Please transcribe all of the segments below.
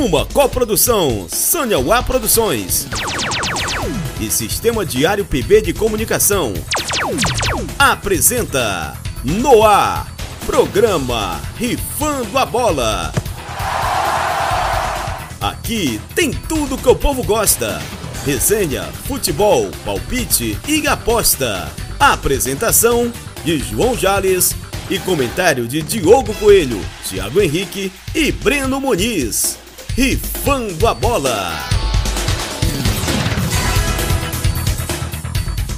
Uma coprodução Sanhauá Produções e Sistema Diário PB de Comunicação. Apresenta Noar, programa Rifando a Bola. Aqui tem tudo que o povo gosta: resenha, futebol, palpite e aposta. Apresentação de João Jales e comentário de Diogo Coelho, Thiago Henrique e Breno Muniz. Rifando a bola.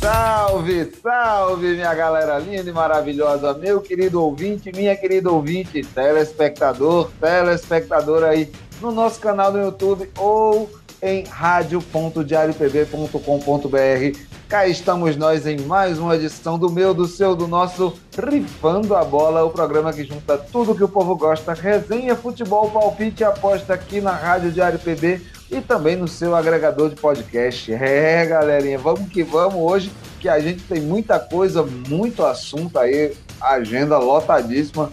Salve, salve, minha galera linda e maravilhosa, meu querido ouvinte, minha querida ouvinte, telespectador, telespectador aí no nosso canal no YouTube ou em radio.diariopb.com.br. Cá estamos nós em mais uma edição do meu, do seu, do nosso Rifando a Bola, o programa que junta tudo que o povo gosta, resenha, futebol, palpite aposta aqui na Rádio Diário PB e também no seu agregador de podcast. É, galerinha, vamos que vamos hoje, que a gente tem muita coisa, muito assunto aí, agenda lotadíssima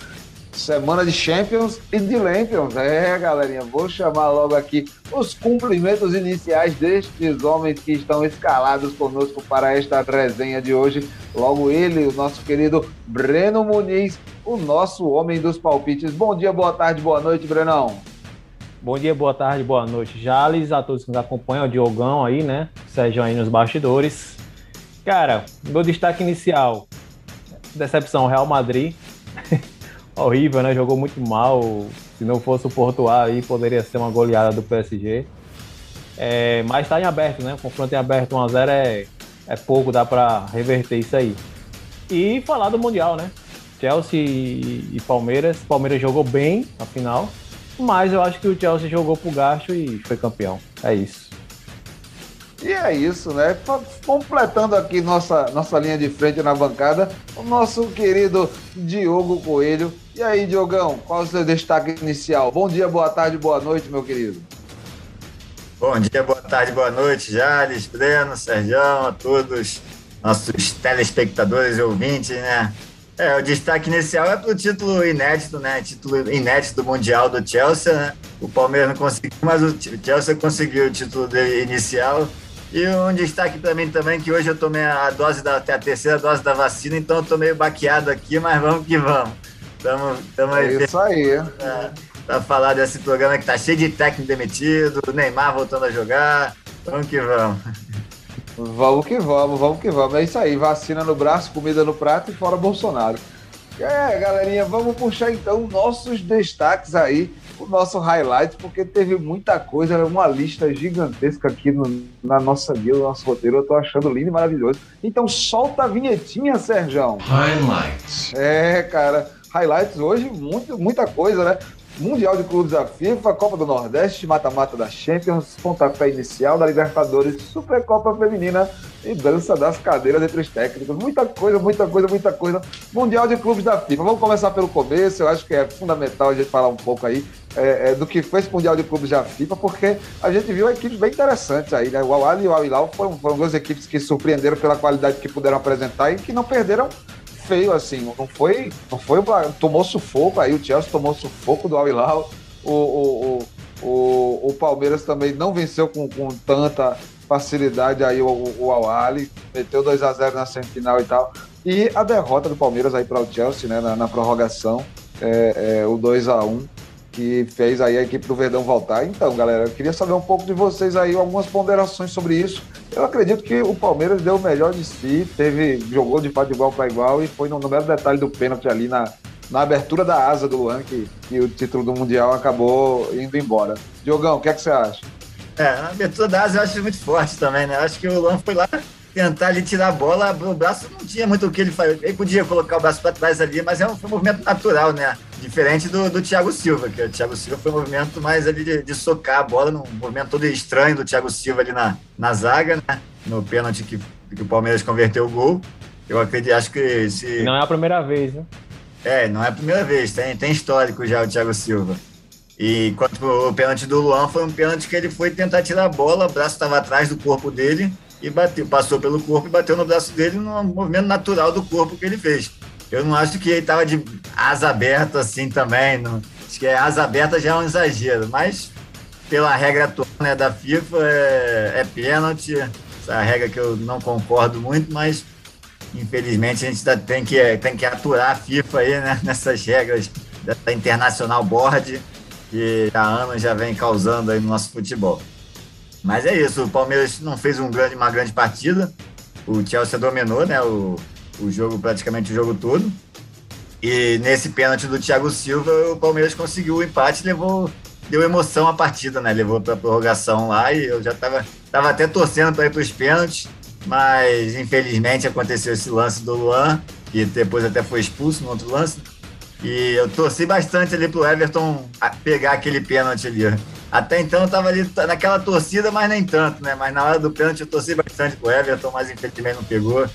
semana de Champions e de Lampions. É, galerinha, vou chamar logo aqui os cumprimentos iniciais destes homens que estão escalados conosco para esta resenha de hoje. Logo ele, o nosso querido Breno Muniz, o nosso homem dos palpites. Bom dia, boa tarde, boa noite, Brenão. Bom dia, boa tarde, boa noite, Jales, a todos que nos acompanham, o Diogão aí, né? Sérgio aí nos bastidores. Cara, meu destaque inicial, decepção Real Madrid. horrível, né? Jogou muito mal. Se não fosse o Portugal aí, poderia ser uma goleada do PSG. É, mas está em aberto, né? O confronto em aberto 1x0 é, é pouco, dá para reverter isso aí. E falar do Mundial, né? Chelsea e Palmeiras. Palmeiras jogou bem na final, mas eu acho que o Chelsea jogou pro gasto e foi campeão. É isso. E é isso, né? Completando aqui nossa, nossa linha de frente na bancada, o nosso querido Diogo Coelho. E aí, Diogão, qual é o seu destaque inicial? Bom dia, boa tarde, boa noite, meu querido. Bom dia, boa tarde, boa noite, Jales, Breno, Sergião, a todos nossos telespectadores e ouvintes, né? É, o destaque inicial é para o título inédito, né? Título inédito do Mundial do Chelsea, né? O Palmeiras não conseguiu, mas o Chelsea conseguiu o título inicial. E um destaque para mim também, que hoje eu tomei a dose da a terceira dose da vacina, então eu tô meio baqueado aqui, mas vamos que vamos. Tamo, tamo aí. É isso aí. Pra, pra falar desse programa que tá cheio de técnico demitido, Neymar voltando a jogar. Vamos que vamos. Vamos que vamos, vamos que vamos. É isso aí, vacina no braço, comida no prato e fora Bolsonaro. É, galerinha, vamos puxar então nossos destaques aí o nosso highlight, porque teve muita coisa, uma lista gigantesca aqui no, na nossa guia, no nosso roteiro. Eu tô achando lindo e maravilhoso. Então solta a vinhetinha, Serjão. Highlights. É, cara. Highlights hoje, muito, muita coisa, né? Mundial de Clubes da FIFA, Copa do Nordeste, mata-mata da Champions, pontapé inicial da Libertadores, Supercopa Feminina e dança das cadeiras entre os técnicos. Muita coisa, muita coisa, muita coisa. Mundial de Clubes da FIFA. Vamos começar pelo começo, eu acho que é fundamental a gente falar um pouco aí é, é, do que foi esse Mundial de Clubes da FIFA, porque a gente viu equipes bem interessantes aí, né? O Al e o Al Hilal foram, foram duas equipes que surpreenderam pela qualidade que puderam apresentar e que não perderam feio, assim. Não foi. Não foi. Tomou sufoco aí, o Chelsea tomou sufoco do Al Hilal. O, o, o, o, Palmeiras também não venceu com, com tanta facilidade aí o, o Al meteu 2 a 0 na semifinal e tal. E a derrota do Palmeiras aí para o Chelsea, né, na, na prorrogação, é, é, o 2 a 1 que fez aí a equipe do Verdão voltar. Então, galera, eu queria saber um pouco de vocês aí, algumas ponderações sobre isso. Eu acredito que o Palmeiras deu o melhor de si, teve, jogou de fato igual para igual e foi no, no mero detalhe do pênalti ali na, na abertura da asa do Luan que, que o título do Mundial acabou indo embora. Diogão, o que, é que você acha? É, a abertura da asa eu acho muito forte também, né? Eu acho que o Luan foi lá tentar ali tirar a bola, o braço não tinha muito o que ele fazer. Ele podia colocar o braço para trás ali, mas é um, foi um movimento natural, né? Diferente do, do Thiago Silva, que o Thiago Silva foi um movimento mais ali de, de socar a bola, um movimento todo estranho do Thiago Silva ali na, na zaga, né? No pênalti que, que o Palmeiras converteu o gol. Eu acredito, acho que se. Não é a primeira vez, né? É, não é a primeira vez, tem, tem histórico já o Thiago Silva. E quanto o pênalti do Luan, foi um pênalti que ele foi tentar tirar a bola, o braço estava atrás do corpo dele e bateu, passou pelo corpo e bateu no braço dele num movimento natural do corpo que ele fez. Eu não acho que ele estava de asa aberta assim também. Não, acho que é asa aberta já é um exagero, mas pela regra atual né, da FIFA, é, é pênalti. Essa regra que eu não concordo muito, mas infelizmente a gente tem que, tem que aturar a FIFA aí, né, nessas regras da Internacional Board, que há anos já vem causando aí no nosso futebol. Mas é isso, o Palmeiras não fez um grande, uma grande partida, o Chelsea dominou né, o, o jogo, praticamente o jogo todo, e nesse pênalti do Thiago Silva, o Palmeiras conseguiu o empate, levou, deu emoção à partida, né? Levou para prorrogação lá e eu já estava tava até torcendo para ir para os pênaltis, mas infelizmente aconteceu esse lance do Luan, que depois até foi expulso no outro lance. E eu torci bastante ali pro Everton pegar aquele pênalti ali. Até então eu tava ali naquela torcida, mas nem tanto, né? Mas na hora do pênalti eu torci bastante pro Everton, mas infelizmente não pegou.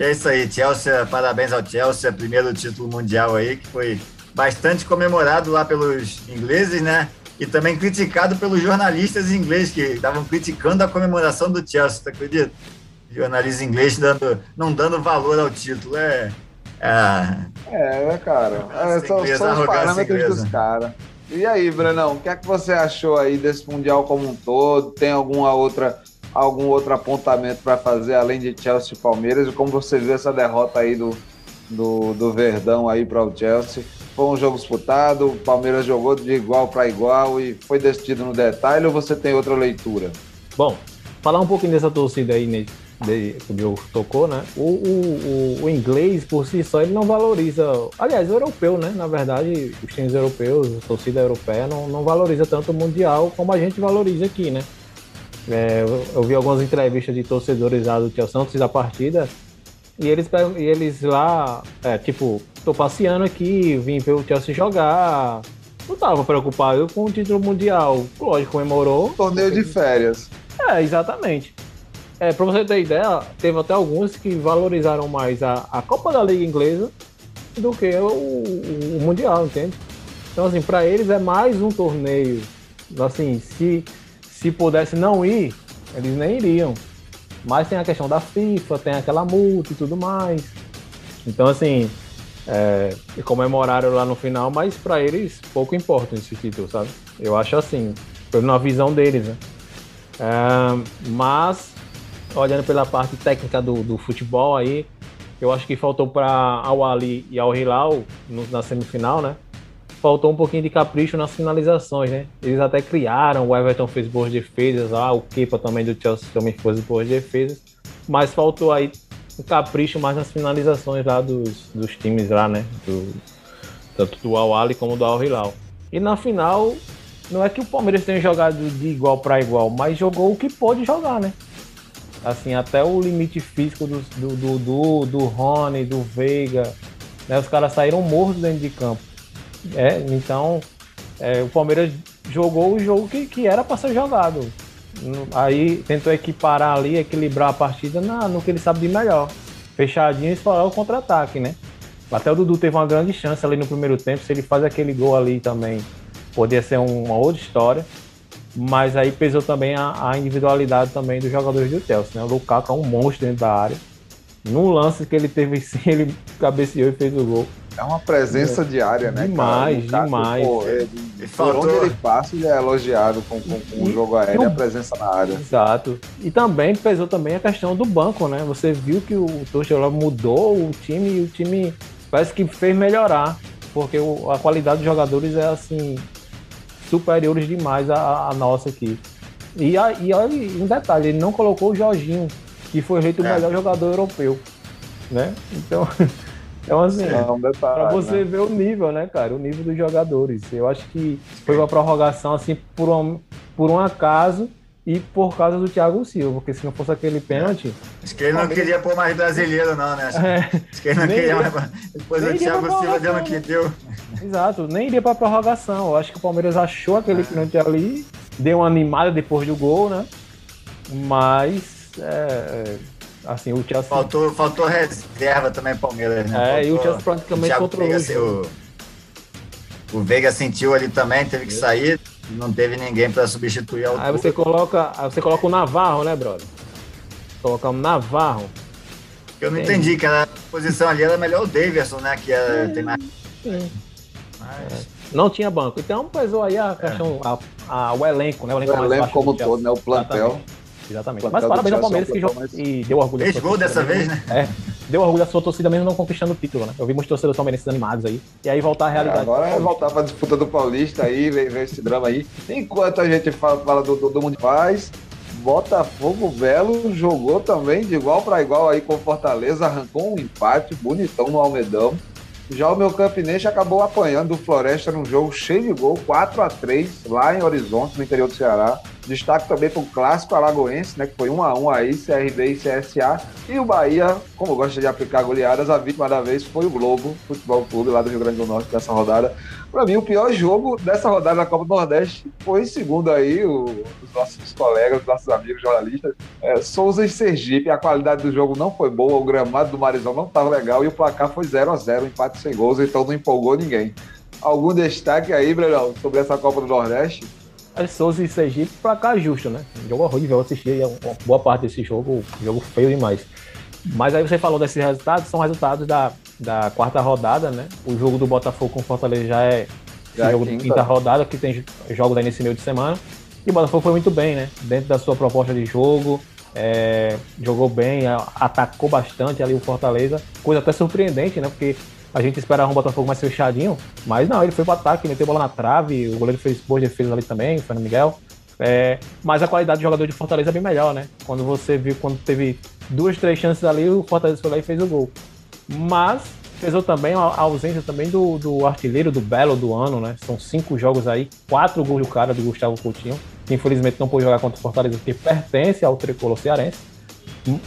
É isso aí, Chelsea, parabéns ao Chelsea, primeiro título mundial aí, que foi bastante comemorado lá pelos ingleses, né? E também criticado pelos jornalistas ingleses que estavam criticando a comemoração do Chelsea, tá acredita? Jornalistas ingleses dando, não dando valor ao título. É, é, é cara. É, são, são os parâmetros dos caras. E aí, Brenão, o que é que você achou aí desse Mundial como um todo? Tem alguma outra, algum outro apontamento para fazer além de Chelsea e Palmeiras? E como você viu essa derrota aí do, do, do Verdão aí para o Chelsea? Foi um jogo disputado, o Palmeiras jogou de igual para igual e foi decidido no detalhe ou você tem outra leitura? Bom, falar um pouquinho dessa torcida aí, Ney de, que o Diogo tocou, né? O, o, o, o, inglês, por si só, ele não valoriza. Aliás, o europeu, né? Na verdade, os times europeus, a torcida europeia, não, não valoriza tanto o Mundial como a gente valoriza aqui, né? É, eu, vi algumas entrevistas de torcedores lá do Chelsea antes da partida e eles, e eles lá, é, tipo, tô passeando aqui, vim ver o Chelsea jogar. Não tava preocupado com o título mundial. Lógico, comemorou. Torneio de férias. É, exatamente. É, pra você ter ideia, teve até alguns que valorizaram mais a, a Copa da Liga Inglesa do que o, o, o Mundial, entende? Então, assim, para eles é mais um torneio. Assim, se, se pudesse não ir, eles nem iriam. Mas tem a questão da FIFA, tem aquela multa e tudo mais. Então, assim, é, comemoraram lá no final, mas para eles pouco importa esse título, sabe? Eu acho assim, na visão deles, né? É, mas olhando pela parte técnica do, do futebol aí, eu acho que faltou para Al Ali e Al Hilal na semifinal, né? Faltou um pouquinho de capricho nas finalizações, né? Eles até criaram, o Everton fez boas defesas lá, o Kepa também do Chelsea também fez boas defesas, mas faltou aí um capricho mais nas finalizações lá dos, dos times lá, né? Do, tanto do Al Ali como do Al Hilal. E na final, não é que o Palmeiras tenha jogado de igual para igual, mas jogou o que pôde jogar, né? assim, até o limite físico do, do, do, do, do Rony, do Veiga, né? Os caras saíram mortos dentro de campo. É, então, é, o Palmeiras jogou o jogo que, que era para ser jogado. Aí tentou equiparar ali, equilibrar a partida na, no que ele sabe de melhor. Fechadinho e explorar o contra-ataque, né? Até o Dudu teve uma grande chance ali no primeiro tempo. Se ele faz aquele gol ali também, poderia ser uma outra história mas aí pesou também a, a, individualidade também dos jogadores do Chelsea, né? O Lukaku é um monstro dentro da área. Num lance que ele teve sim, ele cabeceou e fez o gol. É uma presença é. diária, né? Demais, cara? demais. Pô, ele, por onde ele passa, ele é elogiado com, com, com o jogo aéreo e a presença na área. Exato. E também pesou também a questão do banco, né? Você viu que o Tuchel mudou o time e o time parece que fez melhorar, porque a qualidade dos jogadores é assim superiores demais à, à nossa aqui. E, e olha um detalhe, ele não colocou o Jorginho, que foi eleito o é. melhor jogador europeu. Né? Então, então assim, é um para você né? ver o nível, né, cara? O nível dos jogadores. Eu acho que foi uma prorrogação assim por um, por um acaso e por causa do Thiago Silva, porque se não fosse aquele pênalti. Acho que ele não queria pôr mais brasileiro, não, né? Acho, é, acho que ele não queria mais. Depois o Thiago Silva deu no que deu. Exato, nem iria pra prorrogação. Eu acho que o Palmeiras achou aquele pênalti ali, deu uma animada depois do gol, né? Mas. É, assim, o Chelsea. Faltou, faltou reserva também, Palmeiras, né? É, faltou... e o Chelsea praticamente o controlou. Veiga, o... o Veiga sentiu ali também, teve que sair não teve ninguém para substituir a Aí você coloca, aí você coloca o Navarro, né, brother? Colocar o Navarro. Eu não entendi, que a posição ali era melhor o Davidson, né? Que é, tem mais. Sim. Mas... Não tinha banco. Então pesou aí a é. a, a, o elenco, né? O elenco, o elenco como todo, né? O plantel. Exatamente. Mas parabéns ao Palmeiras que jogou e deu orgulho. Fez gol dessa vez, né? É. Deu orgulho da sua torcida mesmo não conquistando o título, né? Eu vi muitos torcedores palmeirenses animados aí. E aí voltar à realidade. É, agora é voltar pra disputa do Paulista aí, ver, ver esse drama aí. Enquanto a gente fala, fala do, do, do Mundo de Paz, Botafogo Belo jogou também de igual para igual aí com Fortaleza, arrancou um empate bonitão no Almedão. Já o meu Campinense acabou apanhando o Floresta num jogo cheio de gol, 4 a 3 lá em Horizonte, no interior do Ceará. Destaque também para o clássico alagoense, né, que foi 1 a 1 aí, CRB e CSA. E o Bahia, como gosta de aplicar goleadas, a vítima da vez foi o Globo, Futebol Clube lá do Rio Grande do Norte dessa rodada. Para mim, o pior jogo dessa rodada da Copa do Nordeste foi, segundo aí o, os nossos colegas, os nossos amigos jornalistas, é, Souza e Sergipe. A qualidade do jogo não foi boa, o gramado do Marizão não estava legal e o placar foi 0 a 0 empate sem gols, então não empolgou ninguém. Algum destaque aí, Breno, sobre essa Copa do Nordeste? É Souza e Sergipe, placar justo, né? Jogo horrível, eu assisti uma boa parte desse jogo, jogo feio demais. Mas aí você falou desses resultados, são resultados da, da quarta rodada, né? O jogo do Botafogo com o Fortaleza já é já é jogo quinta. quinta rodada, que tem jogos aí nesse meio de semana. E o Botafogo foi muito bem, né? Dentro da sua proposta de jogo, é, jogou bem, atacou bastante ali o Fortaleza. Coisa até surpreendente, né? Porque a gente esperava um Botafogo mais fechadinho, mas não, ele foi pro ataque, meteu bola na trave, o goleiro fez boas defesas ali também, o Fernando Miguel. É, mas a qualidade do jogador de Fortaleza é bem melhor, né? Quando você viu, quando teve duas, três chances ali, o Fortaleza foi lá e fez o gol. Mas pesou também a ausência também do, do artilheiro do Belo do ano, né? São cinco jogos aí, quatro gols do cara do Gustavo Coutinho, que infelizmente não pôde jogar contra o Fortaleza, porque pertence ao tricolor cearense.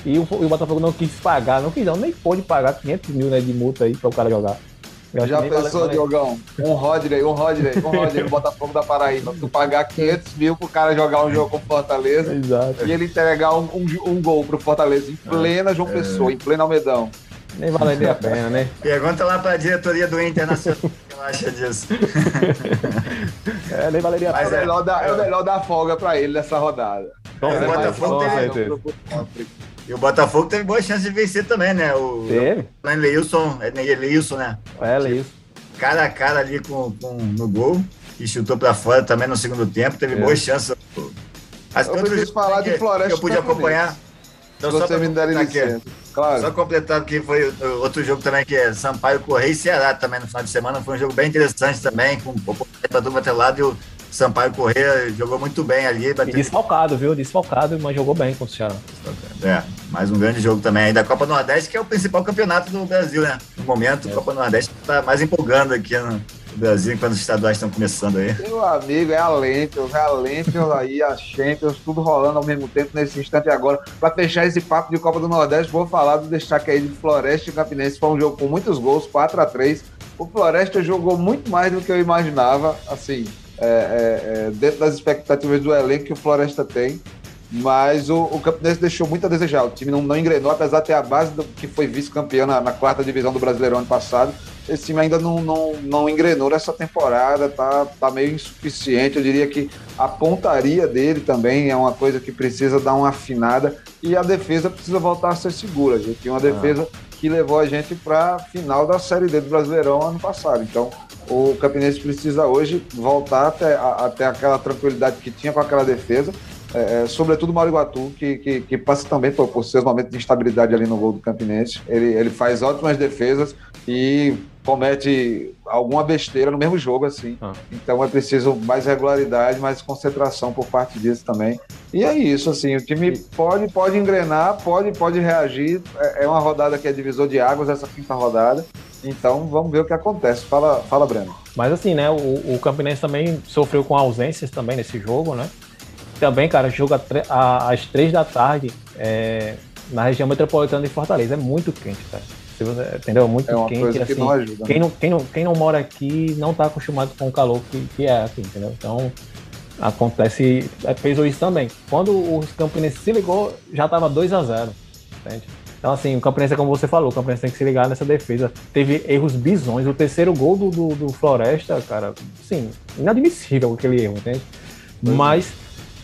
E o, e o Botafogo não quis pagar, não quis não, nem pôde pagar 500 mil né, de multa aí para o cara jogar. Já pensou, Diogão? Um Rodney, um Rodney, um Rodney no Botafogo da Paraíba. Tu pagar 500 mil pro cara jogar um jogo com o Fortaleza Exato. e ele entregar um, um, um gol pro Fortaleza em plena João é. Pessoa, em plena Almedão. Nem valeria a pena, né? Pergunta lá pra diretoria do Internacional acha disso. é, nem valeria a pena. Mas é, melhor dar, é, é melhor dar folga pra ele nessa rodada. Bom, é, o Botafogo teve, e o Botafogo teve boa chance de vencer também, né? O teve. Leilson, é Leilson, né? É, Leilson. Cara a cara ali com, com, no gol, e chutou pra fora também no segundo tempo, teve é. boas chances. As eu preciso falar de Floresta. Que eu pude acompanhar. Então, Se você me der licença. Claro. Só completando que foi outro jogo também que é Sampaio Correia e Ceará também no final de semana. Foi um jogo bem interessante também, com o para do outro lado e o Sampaio Correia jogou muito bem ali. Bateu... E desfalcado, viu? Desfalcado, mas jogou bem com o Ceará. É, mais um grande jogo também aí da Copa do Nordeste, que é o principal campeonato do Brasil, né? No momento, a é. Copa do Nordeste está mais empolgando aqui no Brasil, enquanto os estaduais estão começando aí. Meu amigo, é a Lempions, é a Lempions aí, a Champions, tudo rolando ao mesmo tempo nesse instante agora. Para fechar esse papo de Copa do Nordeste, vou falar do destaque aí de Floresta e Campinense. Foi um jogo com muitos gols, 4 a 3 O Floresta jogou muito mais do que eu imaginava, assim, é, é, é, dentro das expectativas do elenco que o Floresta tem. Mas o, o Campinense deixou muito a desejar. O time não, não engrenou, apesar de ter a base do, que foi vice-campeão na, na, quarta divisão do Brasileirão ano passado. Esse time ainda não, não, não engrenou nessa temporada, tá, tá meio insuficiente. Eu diria que a pontaria dele também é uma coisa que precisa dar uma afinada. E a defesa precisa voltar a ser segura. A gente tinha uma ah. defesa que levou a gente para a final da Série D do Brasileirão ano passado. Então, o Campinense precisa hoje voltar até, até aquela tranquilidade que tinha com aquela defesa, é, é sobretudo o Mauro Iguatu, que, que, que, passa também por, por seus momentos de instabilidade ali no gol do Campinense. Ele, ele faz ótimas defesas e comete alguma besteira no mesmo jogo, assim. Ah. Então é preciso mais regularidade, mais concentração por parte disso também. E é isso, assim, o time pode, pode engrenar, pode, pode reagir. É, é uma rodada que é divisor de águas, essa quinta rodada. Então vamos ver o que acontece. Fala, fala Breno. Mas assim, né? O, o Campinense também sofreu com ausências também nesse jogo, né? Também, cara, joga às três da tarde é, na região metropolitana de Fortaleza. É muito quente, cara. Entendeu? Muito é quente. Assim, que não ajuda, né? quem, não, quem, não, quem não mora aqui não está acostumado com o calor que, que é aqui, entendeu? Então acontece, é, fez isso também. Quando o Campinense se ligou, já estava 2 a 0 entende? Então, assim, o Campinense, como você falou, o Campinense tem que se ligar nessa defesa. Teve erros bizões. O terceiro gol do, do, do Floresta, cara, sim, inadmissível aquele erro, entende? Uhum. Mas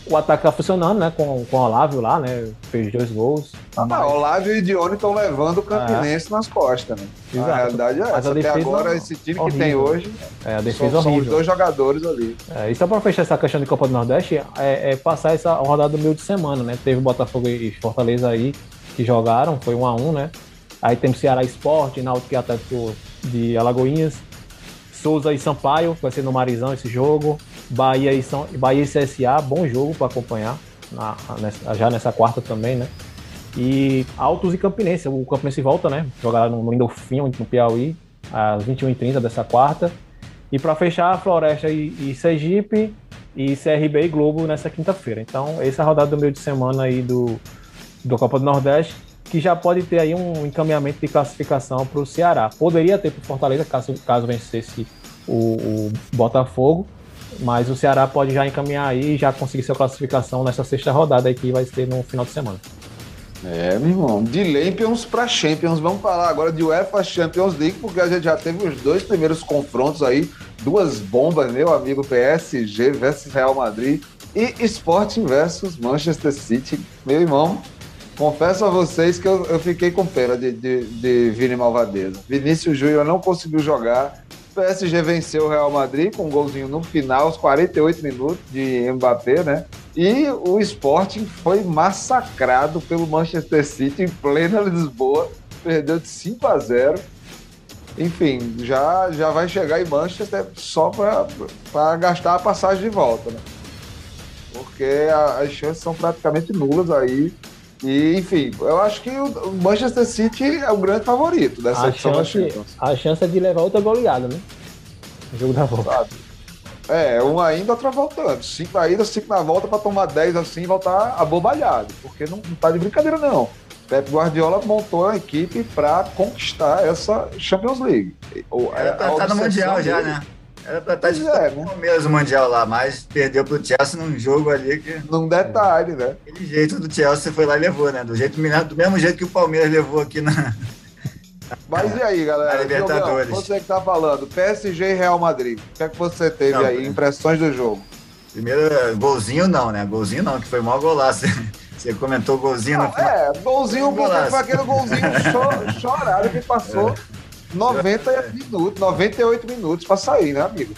o ataque tá funcionando, né? Com, com o Olávio lá, né? Fez dois gols. Ah, Olávio e Dione estão levando o Campinense é. nas costas, né? Exato. A realidade é Mas essa. Até agora, esse time horrível. que tem hoje é, a defesa são, são os dois jogadores ali. É, e só para fechar essa questão de Copa do Nordeste, é, é, passar essa rodada do meio de semana, né? Teve Botafogo e Fortaleza aí que jogaram, foi um a um, né? Aí tem o Ceará Esporte, Náutico e Atlético de Alagoinhas, Souza e Sampaio, vai ser no Marizão esse jogo, Bahia e, São, Bahia e CSA, bom jogo para acompanhar, na, nessa, já nessa quarta também, né? E Altos e Campinense, o Campinense volta, né? Jogar no, Endorfinho, no Piauí, às 21h30 dessa quarta. E para fechar, Floresta e, e, Sergipe e CRB e Globo nessa quinta-feira. Então, essa é a rodada do meio de semana aí do, do Copa do Nordeste, que já pode ter aí um encaminhamento de classificação para o Ceará. Poderia ter para Fortaleza, caso, caso vencesse o, o Botafogo, mas o Ceará pode já encaminhar aí e já conseguir sua classificação nessa sexta rodada aí que vai ser no final de semana. É, meu irmão, de Champions para Champions. Vamos falar agora de UEFA Champions League, porque a gente já teve os dois primeiros confrontos aí, duas bombas, meu amigo PSG versus Real Madrid e Sporting versus Manchester City. Meu irmão, confesso a vocês que eu, eu fiquei com pena de, de, de Vini Malvadeza. Vinícius Júnior não conseguiu jogar. PSG venceu o Real Madrid com um golzinho no final, aos 48 minutos de Mbappé, né? E o Sporting foi massacrado pelo Manchester City em plena Lisboa, perdeu de 5 a 0. Enfim, já, já vai chegar em Manchester só para gastar a passagem de volta, né? Porque a, as chances são praticamente nulas aí. E, enfim, eu acho que o Manchester City é o grande favorito dessa a edição chance, da Champions. A chance é de levar outra goleada, né? O jogo da volta. Sabe? É, um ainda, outra voltando. Cinco na ida, cinco na volta para tomar 10 assim e voltar abobalhado. Porque não, não tá de brincadeira, não. Pep Guardiola montou a equipe para conquistar essa Champions League. Era pra estar tá no Mundial já, né? Era pra estar tá de é, né? mesmo Mundial lá, mas perdeu pro Chelsea num jogo ali que. Num detalhe, né? Aquele jeito do Chelsea foi lá e levou, né? Do, jeito, do mesmo jeito que o Palmeiras levou aqui na, mas e aí, galera? Libertadores. você que tá falando, PSG e Real Madrid. O que é que você teve não, aí? Impressões do jogo? Primeiro, golzinho não, né? Golzinho não, que foi maior golaço. Você comentou golzinho não, no final. É, golzinho foi aquele golzinho cho chorado que passou 90 é. minutos, 98 minutos pra sair, né, amigo?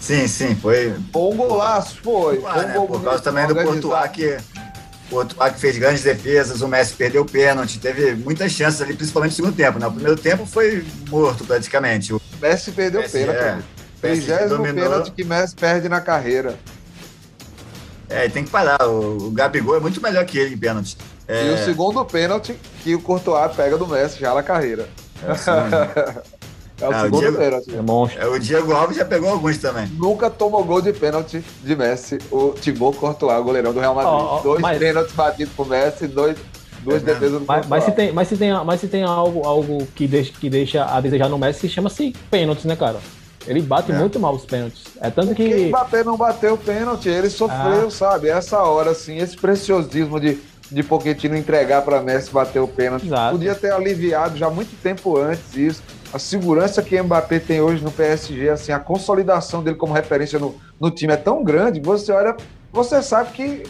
Sim, sim, foi. Bom golaço, foi. Ah, né? Por causa também do Portugal que o outro que fez grandes defesas, o Messi perdeu o pênalti, teve muitas chances ali, principalmente no segundo tempo. Né? O primeiro tempo foi morto praticamente. O Messi perdeu o pênalti. É, 30 pênalti que Messi perde na carreira. É, tem que parar. O, o Gabigol é muito melhor que ele em pênalti. É... E o segundo pênalti que o Courtois pega do Messi já na carreira. É, É o ah, segundo o Diego, pênalti. É monstro. É, o Diego Alves já pegou alguns também. Nunca tomou gol de pênalti de Messi. O Thibaut Courtois, goleirão do Real Madrid. Oh, oh, dois mas... pênaltis batidos pro Messi, dois, duas é defesas do mas, mas, se tem, mas se tem, mas se tem algo, algo que, deixa, que deixa a desejar no Messi, chama-se pênaltis, né, cara? Ele bate é. muito mal os pênaltis. É tanto que. Quem Mbappé não bateu o pênalti, ele sofreu, ah. sabe? Essa hora, assim, esse preciosismo de, de Pochettino entregar para Messi bater o pênalti. Exato. Podia ter aliviado já muito tempo antes isso a segurança que Mbappé tem hoje no PSG, assim, a consolidação dele como referência no, no time é tão grande, você olha, você sabe que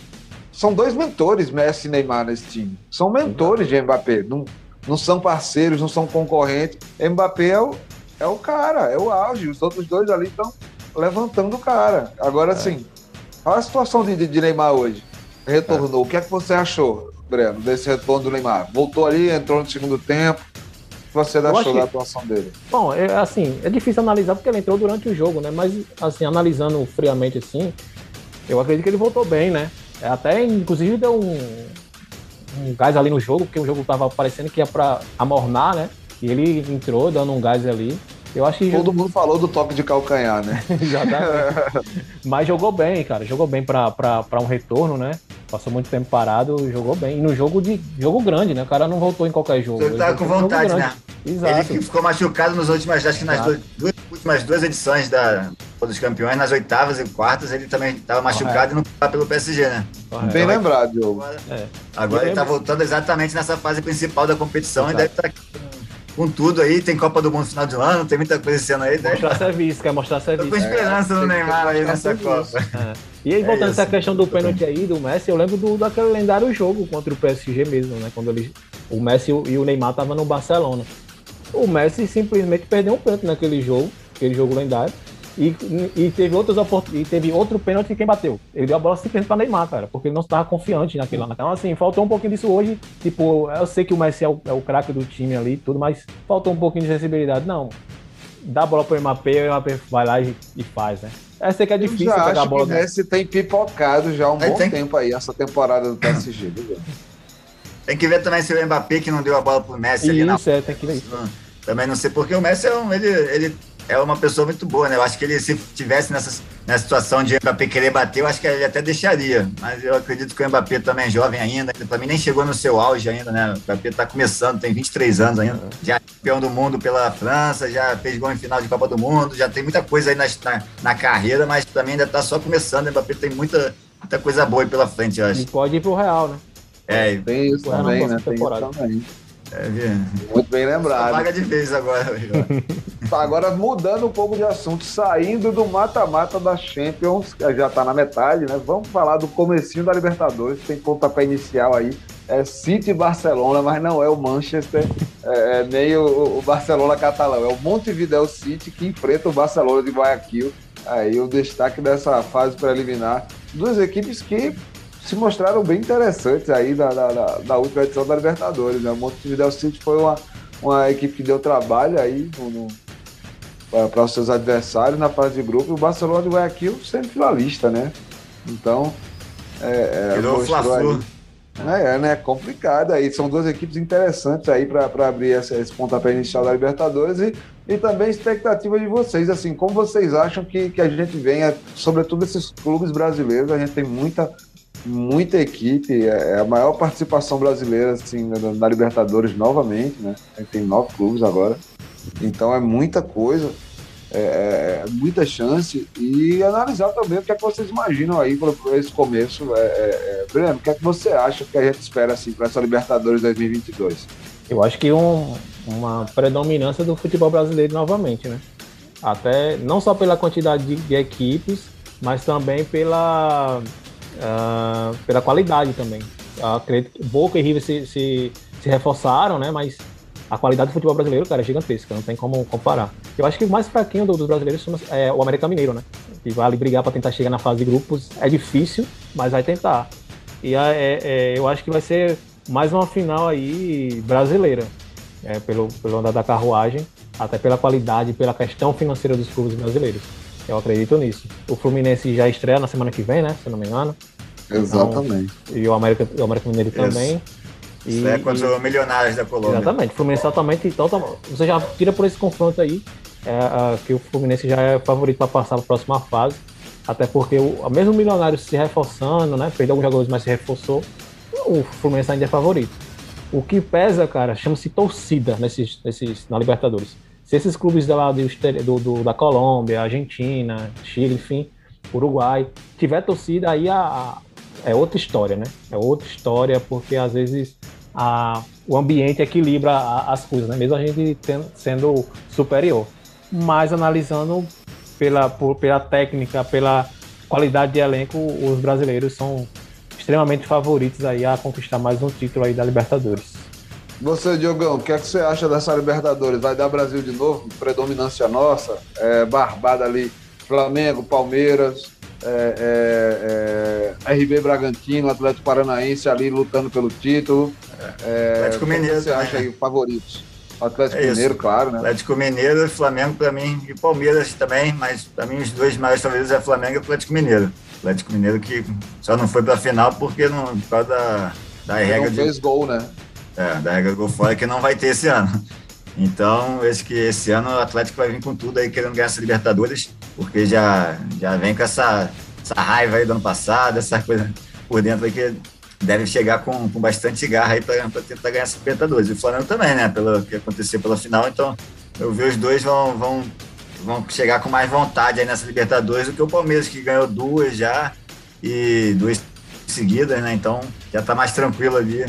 são dois mentores, Messi e Neymar, nesse time. São mentores de Mbappé, não, não são parceiros, não são concorrentes. Mbappé é o, é o cara, é o auge. Os outros dois ali estão levantando o cara. Agora, é. assim, olha a situação de, de Neymar hoje. Retornou. O que é que você achou, Breno, desse retorno do Neymar? Voltou ali, entrou no segundo tempo, você achou da atuação dele? Bom, é, assim, é difícil analisar porque ele entrou durante o jogo, né? Mas, assim, analisando friamente assim, eu acredito que ele voltou bem, né? É, até, inclusive, deu um, um gás ali no jogo, porque o jogo tava parecendo que ia pra amornar, né? E ele entrou dando um gás ali. Eu acho que. Todo mundo falou do toque de calcanhar, né? Mas jogou bem, cara. Jogou bem para um retorno, né? Passou muito tempo parado, jogou bem. E no jogo de jogo grande, né? O cara não voltou em qualquer jogo. Ele tá com vontade, né? Exato. Ele ficou machucado nas últimas, acho que nas duas, duas, últimas duas edições da dos campeões, nas oitavas e quartas, ele também estava machucado e não estava pelo PSG, né? Correto. Bem lembrado, Diogo. Agora, é. agora ele está voltando exatamente nessa fase principal da competição Exato. e deve estar tá com tudo aí. Tem Copa do Mundo no final de ano, tem muita coisa esse ano aí. Né? Mostrar serviço, quer mostrar serviço. Tô com esperança é, no Neymar aí nessa Copa. É. E aí, voltando é essa questão do pênalti aí do Messi, eu lembro do, daquele lendário jogo contra o PSG mesmo, né? Quando ele, o Messi e o Neymar estavam no Barcelona. O Messi simplesmente perdeu um pênalti naquele jogo, aquele jogo lendário. E, e teve outras e teve outro pênalti quem bateu. Ele deu a bola simplesmente para Neymar, cara, porque ele não estava confiante naquilo lá. Então, assim, faltou um pouquinho disso hoje. Tipo, eu sei que o Messi é o, é o craque do time ali tudo, mas faltou um pouquinho de sensibilidade. Não, dá a bola pro Mbappé e o Mbappé vai lá e, e faz, né? Essa que é difícil pegar a bola. O Messi tem pipocado já há um aí bom tem... tempo aí, essa temporada do PSG. tem que ver também se o Mbappé que não deu a bola pro Messi Isso, ali na. Isso, é, tem que ver. Também não sei, porque o Messi é um, ele, ele é uma pessoa muito boa, né? Eu acho que ele, se tivesse nessa, nessa situação de Mbappé querer bater, eu acho que ele até deixaria. Mas eu acredito que o Mbappé também é jovem ainda, para mim nem chegou no seu auge ainda, né? O Mbappé tá começando, tem 23 anos ainda. Já é campeão do mundo pela França, já fez gol em final de Copa do Mundo, já tem muita coisa aí na, na, na carreira, mas também ainda tá só começando. O Mbappé tem muita, muita coisa boa aí pela frente, eu acho. E pode ir pro Real, né? É, tem isso também, né? Tem isso também. É, Muito bem lembrado. Paga de vez agora. Tá, agora mudando um pouco de assunto, saindo do mata-mata da Champions, que já está na metade, né? Vamos falar do comecinho da Libertadores, tem pontapé inicial aí. É City Barcelona, mas não é o Manchester, é, é, nem o, o, Barcelona catalão, é o Montevideo City que enfrenta o Barcelona de Guayaquil. Aí o destaque dessa fase preliminar. Duas equipes que se mostraram bem interessantes aí da, da, da última edição da Libertadores. Né? O Montevideo City foi uma, uma equipe que deu trabalho aí para os seus adversários na fase de grupo. E o Barcelona de Guayaquil sempre finalista, né? Então. É, é, Virou é, é, né? Complicado aí. São duas equipes interessantes aí para abrir esse, esse pontapé inicial da Libertadores e, e também expectativa de vocês. Assim, como vocês acham que, que a gente venha, sobretudo esses clubes brasileiros, a gente tem muita muita equipe, é, é a maior participação brasileira assim, na, Libertadores novamente, né? Tem nove clubes agora, então é muita coisa, é, é, é muita chance e analisar também o que é que vocês imaginam aí para esse começo. É, é, Breno, o que é que você acha que a gente espera assim para essa Libertadores 2022? Eu acho que um, uma predominância do futebol brasileiro novamente, né? Até não só pela quantidade de, de equipes, mas também pela uh, pela qualidade também. Acredito que Boca e River se, se, se, reforçaram, né? Mas a qualidade do futebol brasileiro, cara, é gigantesca, não tem como comparar. Eu acho que o mais fraquinho dos brasileiros é o América Mineiro, né? Que vale brigar para tentar chegar na fase de grupos. É difícil, mas vai tentar. E é, é, eu acho que vai ser mais uma final aí brasileira, é, pelo, pelo andar da carruagem, até pela qualidade, pela questão financeira dos clubes brasileiros. Eu acredito nisso. O Fluminense já estreia na semana que vem, né? Se não me engano. Exatamente. Então, e o América, o América Mineiro Isso. também. E, Isso é contra os milionários da Colômbia. Exatamente. O Fluminense totalmente. Total, você já tira por esse confronto aí é, que o Fluminense já é favorito para passar para a próxima fase. Até porque o mesmo milionário se reforçando, né? Perdeu alguns jogadores, mas se reforçou. O Fluminense ainda é favorito. O que pesa, cara, chama-se torcida nesses, nesses, na Libertadores. Se esses clubes lá do, do, da Colômbia, Argentina, Chile, enfim, Uruguai, tiver torcida, aí a, a, é outra história, né? É outra história, porque às vezes a, o ambiente equilibra a, as coisas, né? Mesmo a gente sendo superior. Mas analisando pela, por, pela técnica, pela qualidade de elenco, os brasileiros são extremamente favoritos aí a conquistar mais um título aí da Libertadores. Você, Diogão, o que é que você acha dessa Libertadores? Vai dar Brasil de novo? Predominância nossa? É, barbada ali, Flamengo, Palmeiras, é, é, é RB Bragantino, Atlético Paranaense ali lutando pelo título. É, Atlético Mineiro. você acha aí favoritos? Atlético é Mineiro, claro, né? Atlético Mineiro, Flamengo para mim e Palmeiras também, mas para mim os dois maiores favoritos é Flamengo e Atlético Mineiro. Atlético Mineiro que só não foi para a final porque não, por causa da, da regra não de. fez gol, né? É, da regra gol fora que não vai ter esse ano. Então, esse, que esse ano o Atlético vai vir com tudo aí querendo ganhar essa Libertadores, porque já, já vem com essa, essa raiva aí do ano passado, essa coisa por dentro aí que deve chegar com, com bastante garra aí para tentar ganhar essa Libertadores. E o Flamengo também, né? Pelo que aconteceu pela final, então eu vi os dois vão, vão, vão chegar com mais vontade aí nessa Libertadores do que o Palmeiras, que ganhou duas já e duas seguidas, né? Então já está mais tranquilo ali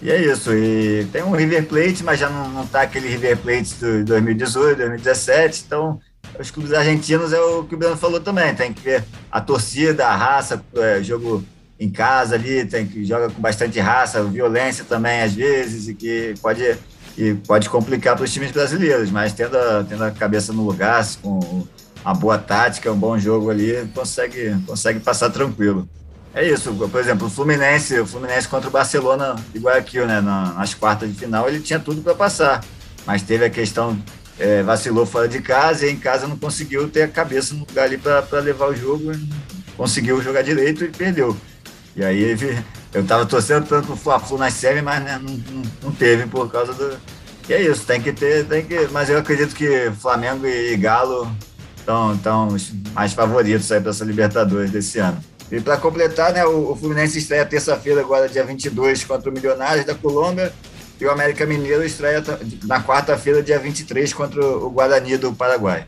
E é isso. E tem um River Plate, mas já não, não tá aquele River Plate de 2018, 2017. Então, os clubes argentinos é o que o Bruno falou também. Tem que ver a torcida, a raça, é, jogo em casa ali, tem que joga com bastante raça, violência também às vezes, e que pode, e pode complicar para os times brasileiros, mas tendo a, tendo a cabeça no lugar, com uma boa tática, um bom jogo ali, consegue, consegue passar tranquilo. É isso, por exemplo, o Fluminense, o Fluminense contra o Barcelona de Guayaquil, né, nas quartas de final, ele tinha tudo para passar, mas teve a questão, é, vacilou fora de casa e em casa não conseguiu ter a cabeça no lugar ali para levar o jogo, conseguiu jogar direito e perdeu. E aí eu tava torcendo tanto pro Fla-Flu na série, mas né, não, não, não, teve por causa do. E é isso, tem que ter, tem que. Mas eu acredito que Flamengo e Galo estão tão mais favoritos aí para essa Libertadores desse ano. E para completar, né, o, o Fluminense estreia terça-feira, agora dia 22, contra o Milionários da Colômbia. E o América Mineiro estreia na quarta-feira, dia 23, contra o Guarani do Paraguai.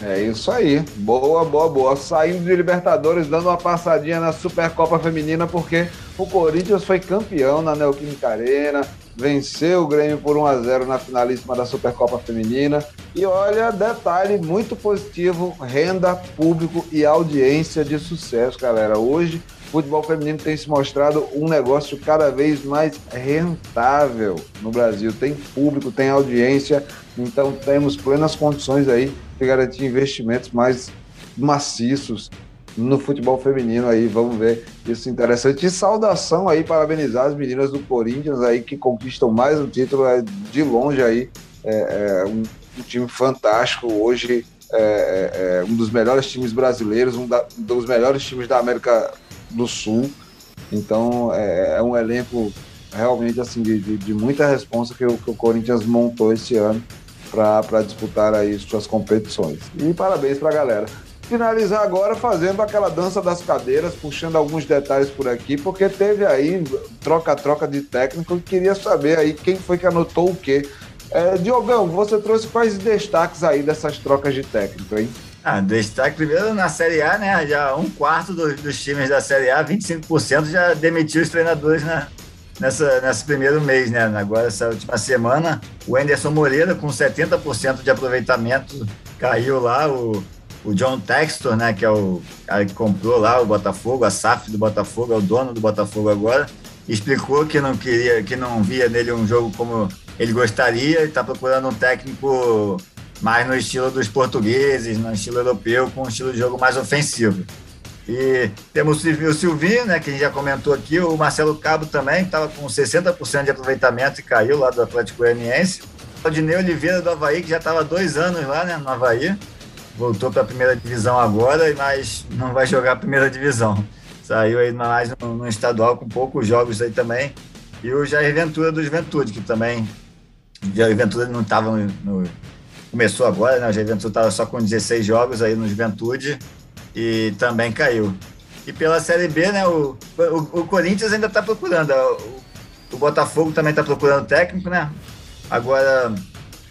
É isso aí. Boa, boa, boa. Saindo de Libertadores, dando uma passadinha na Supercopa Feminina, porque o Corinthians foi campeão na Neoquímica Arena, venceu o Grêmio por 1 a 0 na finalíssima da Supercopa Feminina. E olha, detalhe muito positivo: renda, público e audiência de sucesso, galera. Hoje, o futebol feminino tem se mostrado um negócio cada vez mais rentável no Brasil. Tem público, tem audiência, então temos plenas condições aí de garantir investimentos mais maciços no futebol feminino aí, vamos ver isso interessante. E saudação aí, parabenizar as meninas do Corinthians aí que conquistam mais um título é, de longe aí, é, é um, um, time fantástico hoje, é, é, é, um dos melhores times brasileiros, um, da, um, dos melhores times da América do Sul. Então é, um elenco realmente assim de, de, de muita responsa que o, que o Corinthians montou esse ano para disputar aí suas competições. E parabéns para a galera. Finalizar agora fazendo aquela dança das cadeiras, puxando alguns detalhes por aqui, porque teve aí troca-troca de técnico queria saber aí quem foi que anotou o quê. É, Diogão, você trouxe quais destaques aí dessas trocas de técnico, hein? Ah, destaque primeiro na Série A, né? Já um quarto dos, times da Série A, 25% já demitiu os treinadores na, nessa, nesse primeiro mês, né? Agora, essa última semana, o Anderson Moreira, com 70% de aproveitamento, caiu lá. O, o John Textor, né? Que é o cara que comprou lá o Botafogo, a SAF do Botafogo, é o dono do Botafogo agora, explicou que não queria, que não via nele um jogo como ele gostaria e está procurando um técnico mais no estilo dos portugueses, no estilo europeu, com um estilo de jogo mais ofensivo. E temos o Silvinho, né, que a gente já comentou aqui, o Marcelo Cabo também, estava com 60% de aproveitamento e caiu lá do Atlético Goianiense. O Dinei Oliveira do Havaí, que já estava dois anos lá né, no Havaí, voltou para a primeira divisão agora, mas não vai jogar a primeira divisão. Saiu aí mais no, no estadual com poucos jogos aí também. E o Jair Ventura do Juventude, que também. O Jair Ventura não estava no, no, Começou agora, né? O Jair Ventura estava só com 16 jogos aí no Juventude e também caiu. E pela Série B, né, o, o, o Corinthians ainda está procurando. O, o, Botafogo também está procurando técnico, né? Agora,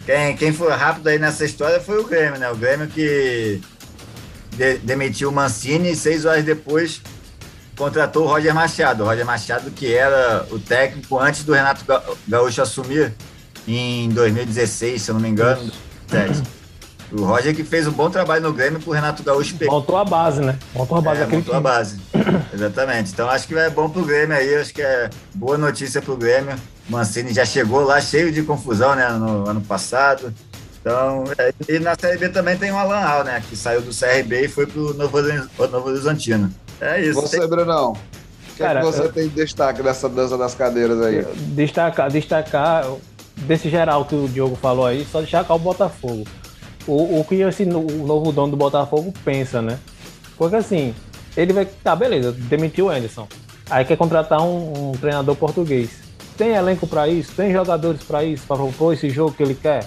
quem, quem foi rápido aí nessa história foi o Grêmio, né? O Grêmio que de, demitiu o Mancini e seis horas depois contratou o Roger Machado. O Roger Machado, que era o técnico antes do Renato Gaúcho assumir em 2016, se eu não me engano. O Roger que fez um bom trabalho no Grêmio pro Renato Gaúcho pegar. Montou a base, né? Montou a base é, Montou a base. Exatamente. Então acho que é bom pro Grêmio aí, acho que é boa notícia pro Grêmio. Mancini já chegou lá cheio de confusão, né, no ano passado. Então, é, e na Série B também tem o Alan Al, né, que saiu do CRB e foi pro Novo, Novo Horizontino. É isso. Você, tem... Brunão, o que, é que você eu... tem de destaque dessa dança das cadeiras aí? Destacar, destacar desse geral que o Diogo falou aí, só destacar o Botafogo o, o que esse o novo dono do Botafogo pensa, né? Porque assim, ele vai. Tá, beleza, demitiu o Anderson. Aí quer contratar um, um treinador português. Tem elenco para isso? Tem jogadores para isso? Para propor esse jogo que ele quer?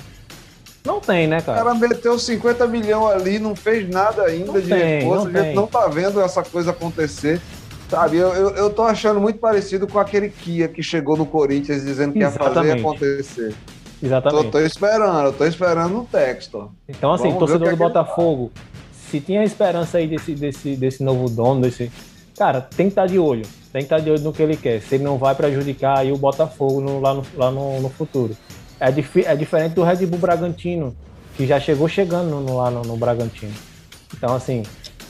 Não tem, né, cara? O cara meteu 50 milhões ali, não fez nada ainda não de tem, reforço. a gente não tá vendo essa coisa acontecer. Sabe, eu, eu, eu tô achando muito parecido com aquele Kia que chegou no Corinthians dizendo que Exatamente. ia fazer acontecer. Exatamente. Tô, tô esperando, tô esperando um texto. Então, assim, Vamos torcedor do é Botafogo, se tinha esperança aí desse, desse, desse novo dono, desse, cara, tem que estar tá de olho. Tem que estar tá de olho no que ele quer. Se ele não vai prejudicar aí o Botafogo no, lá, no, lá no, no futuro. É, é diferente do Red Bull Bragantino, que já chegou chegando no, lá no, no Bragantino. Então, assim,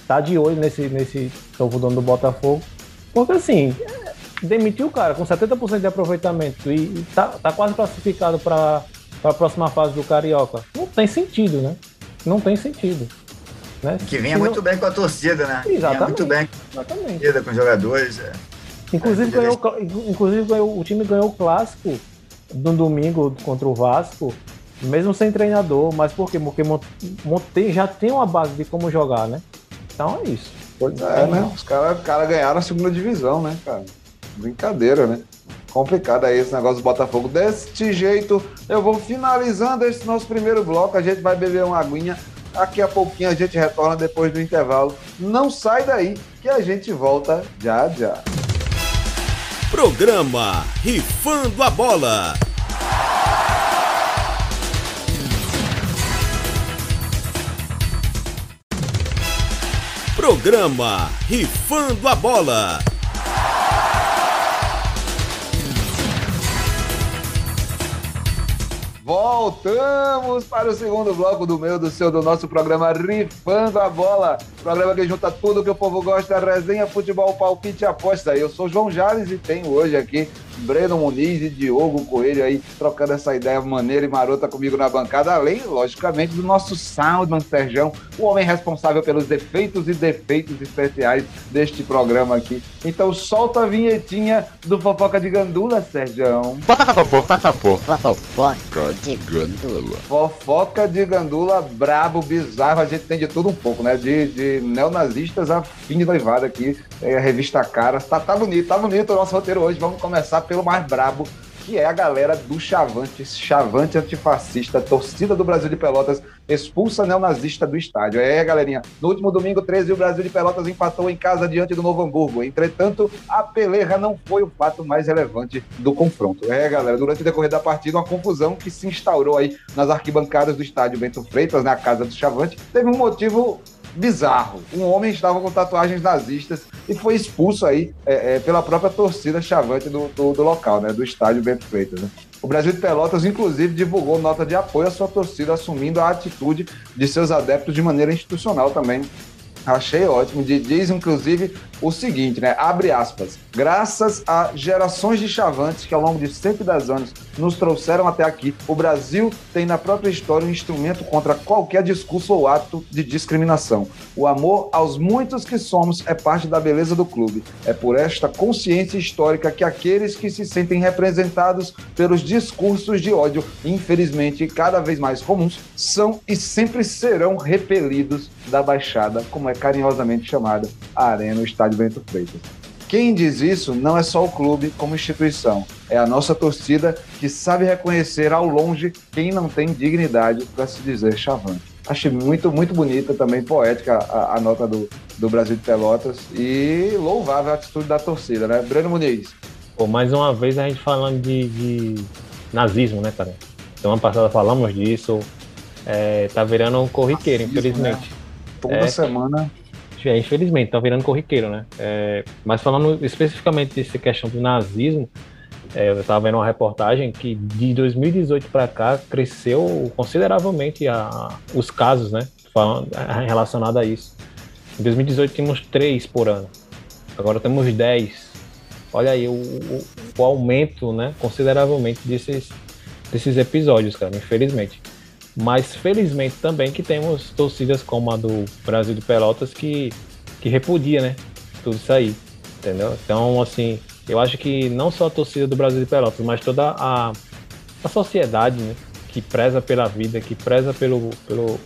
tá de olho nesse, nesse novo dono do Botafogo. Porque, assim, demitiu o cara com 70% de aproveitamento e, e tá, tá quase classificado para a próxima fase do Carioca. Não tem sentido, né? Não tem sentido. Né? Que vinha muito bem com a torcida, né? Exatamente. Vinha muito bem com a torcida, com os jogadores. É. Inclusive, é, ganhou, inclusive ganhou, o time ganhou o clássico no domingo contra o Vasco, mesmo sem treinador, mas por quê? Porque Monte, já tem uma base de como jogar, né? Então é isso. Pois é, né? Os caras cara ganharam a segunda divisão, né, cara? Brincadeira, né? Complicado aí esse negócio do Botafogo. Deste jeito, eu vou finalizando esse nosso primeiro bloco. A gente vai beber uma aguinha. Daqui a pouquinho a gente retorna depois do intervalo. Não sai daí que a gente volta já já. Programa Rifando a Bola. Programa Rifando a Bola. Voltamos para o segundo bloco do meu, do seu, do nosso programa Rifando a Bola. Programa que junta tudo que o povo gosta, resenha, futebol, palpite e aposta. Eu sou João Jales e tenho hoje aqui Breno Muniz e Diogo Coelho aí trocando essa ideia maneira e marota comigo na bancada, além, logicamente, do nosso Soundman Serjão, o homem responsável pelos defeitos e defeitos especiais deste programa aqui. Então solta a vinhetinha do Fofoca de Gandula, Serjão. Fofoca de Gandula. Fofoca de Gandula, brabo, bizarro, a gente tem de tudo um pouco, né? De, de neonazistas a fim de noivado aqui, é a revista Caras. Tá, tá bonito, tá bonito o nosso roteiro hoje. Vamos começar pelo mais brabo, que é a galera do Chavante, Chavante antifascista, torcida do Brasil de Pelotas, expulsa neonazista do estádio. É, galerinha, no último domingo 13, o Brasil de Pelotas empatou em casa diante do Novo Hamburgo. Entretanto, a peleja não foi o fato mais relevante do confronto. É, galera, durante o decorrer da partida, uma confusão que se instaurou aí nas arquibancadas do estádio Bento Freitas, na casa do Chavante, teve um motivo bizarro. Um homem estava com tatuagens nazistas e foi expulso aí é, é, pela própria torcida chavante do, do, do, local, né? Do estádio Bento Freitas. Né? O Brasil de Pelotas, inclusive, divulgou nota de apoio à sua torcida, assumindo a atitude de seus adeptos de maneira institucional também Achei ótimo. Diz, inclusive, o seguinte, né? Abre aspas. Graças a gerações de chavantes que ao longo de 110 anos nos trouxeram até aqui, o Brasil tem na própria história um instrumento contra qualquer discurso ou ato de discriminação. O amor aos muitos que somos é parte da beleza do clube. É por esta consciência histórica que aqueles que se sentem representados pelos discursos de ódio, infelizmente cada vez mais comuns, são e sempre serão repelidos da Baixada, como é carinhosamente chamada a Arena, o Estádio Bento Freitas. Quem diz isso não é só o clube como instituição, é a nossa torcida que sabe reconhecer ao longe quem não tem dignidade para se dizer chavante. Achei muito, muito bonita também, poética a, a, nota do, do Brasil de Pelotas e louvável a atitude da torcida, né? Breno Muniz. Pô, mais uma vez a gente falando de, de nazismo, né, cara? Semana passada falamos disso, é, tá virando um corriqueiro, Nazismo, infelizmente. Né? Toda é, semana. É, infelizmente, tá virando corriqueiro, né? É, mas falando especificamente dessa questão do nazismo, é, eu estava vendo uma reportagem que de 2018 para cá cresceu consideravelmente a, os casos, né? Falando, relacionado a isso. Em 2018 tínhamos três por ano, agora temos 10. Olha aí o, o, o aumento, né? Consideravelmente desses, desses episódios, cara, infelizmente. Mas felizmente também que temos torcidas como a do Brasil de Pelotas que, que repudia, né? Tudo isso aí. Entendeu? Então, assim, eu acho que não só a torcida do Brasil de Pelotas, mas toda a, a sociedade, né? Que preza pela vida, que preza pelo, pelo,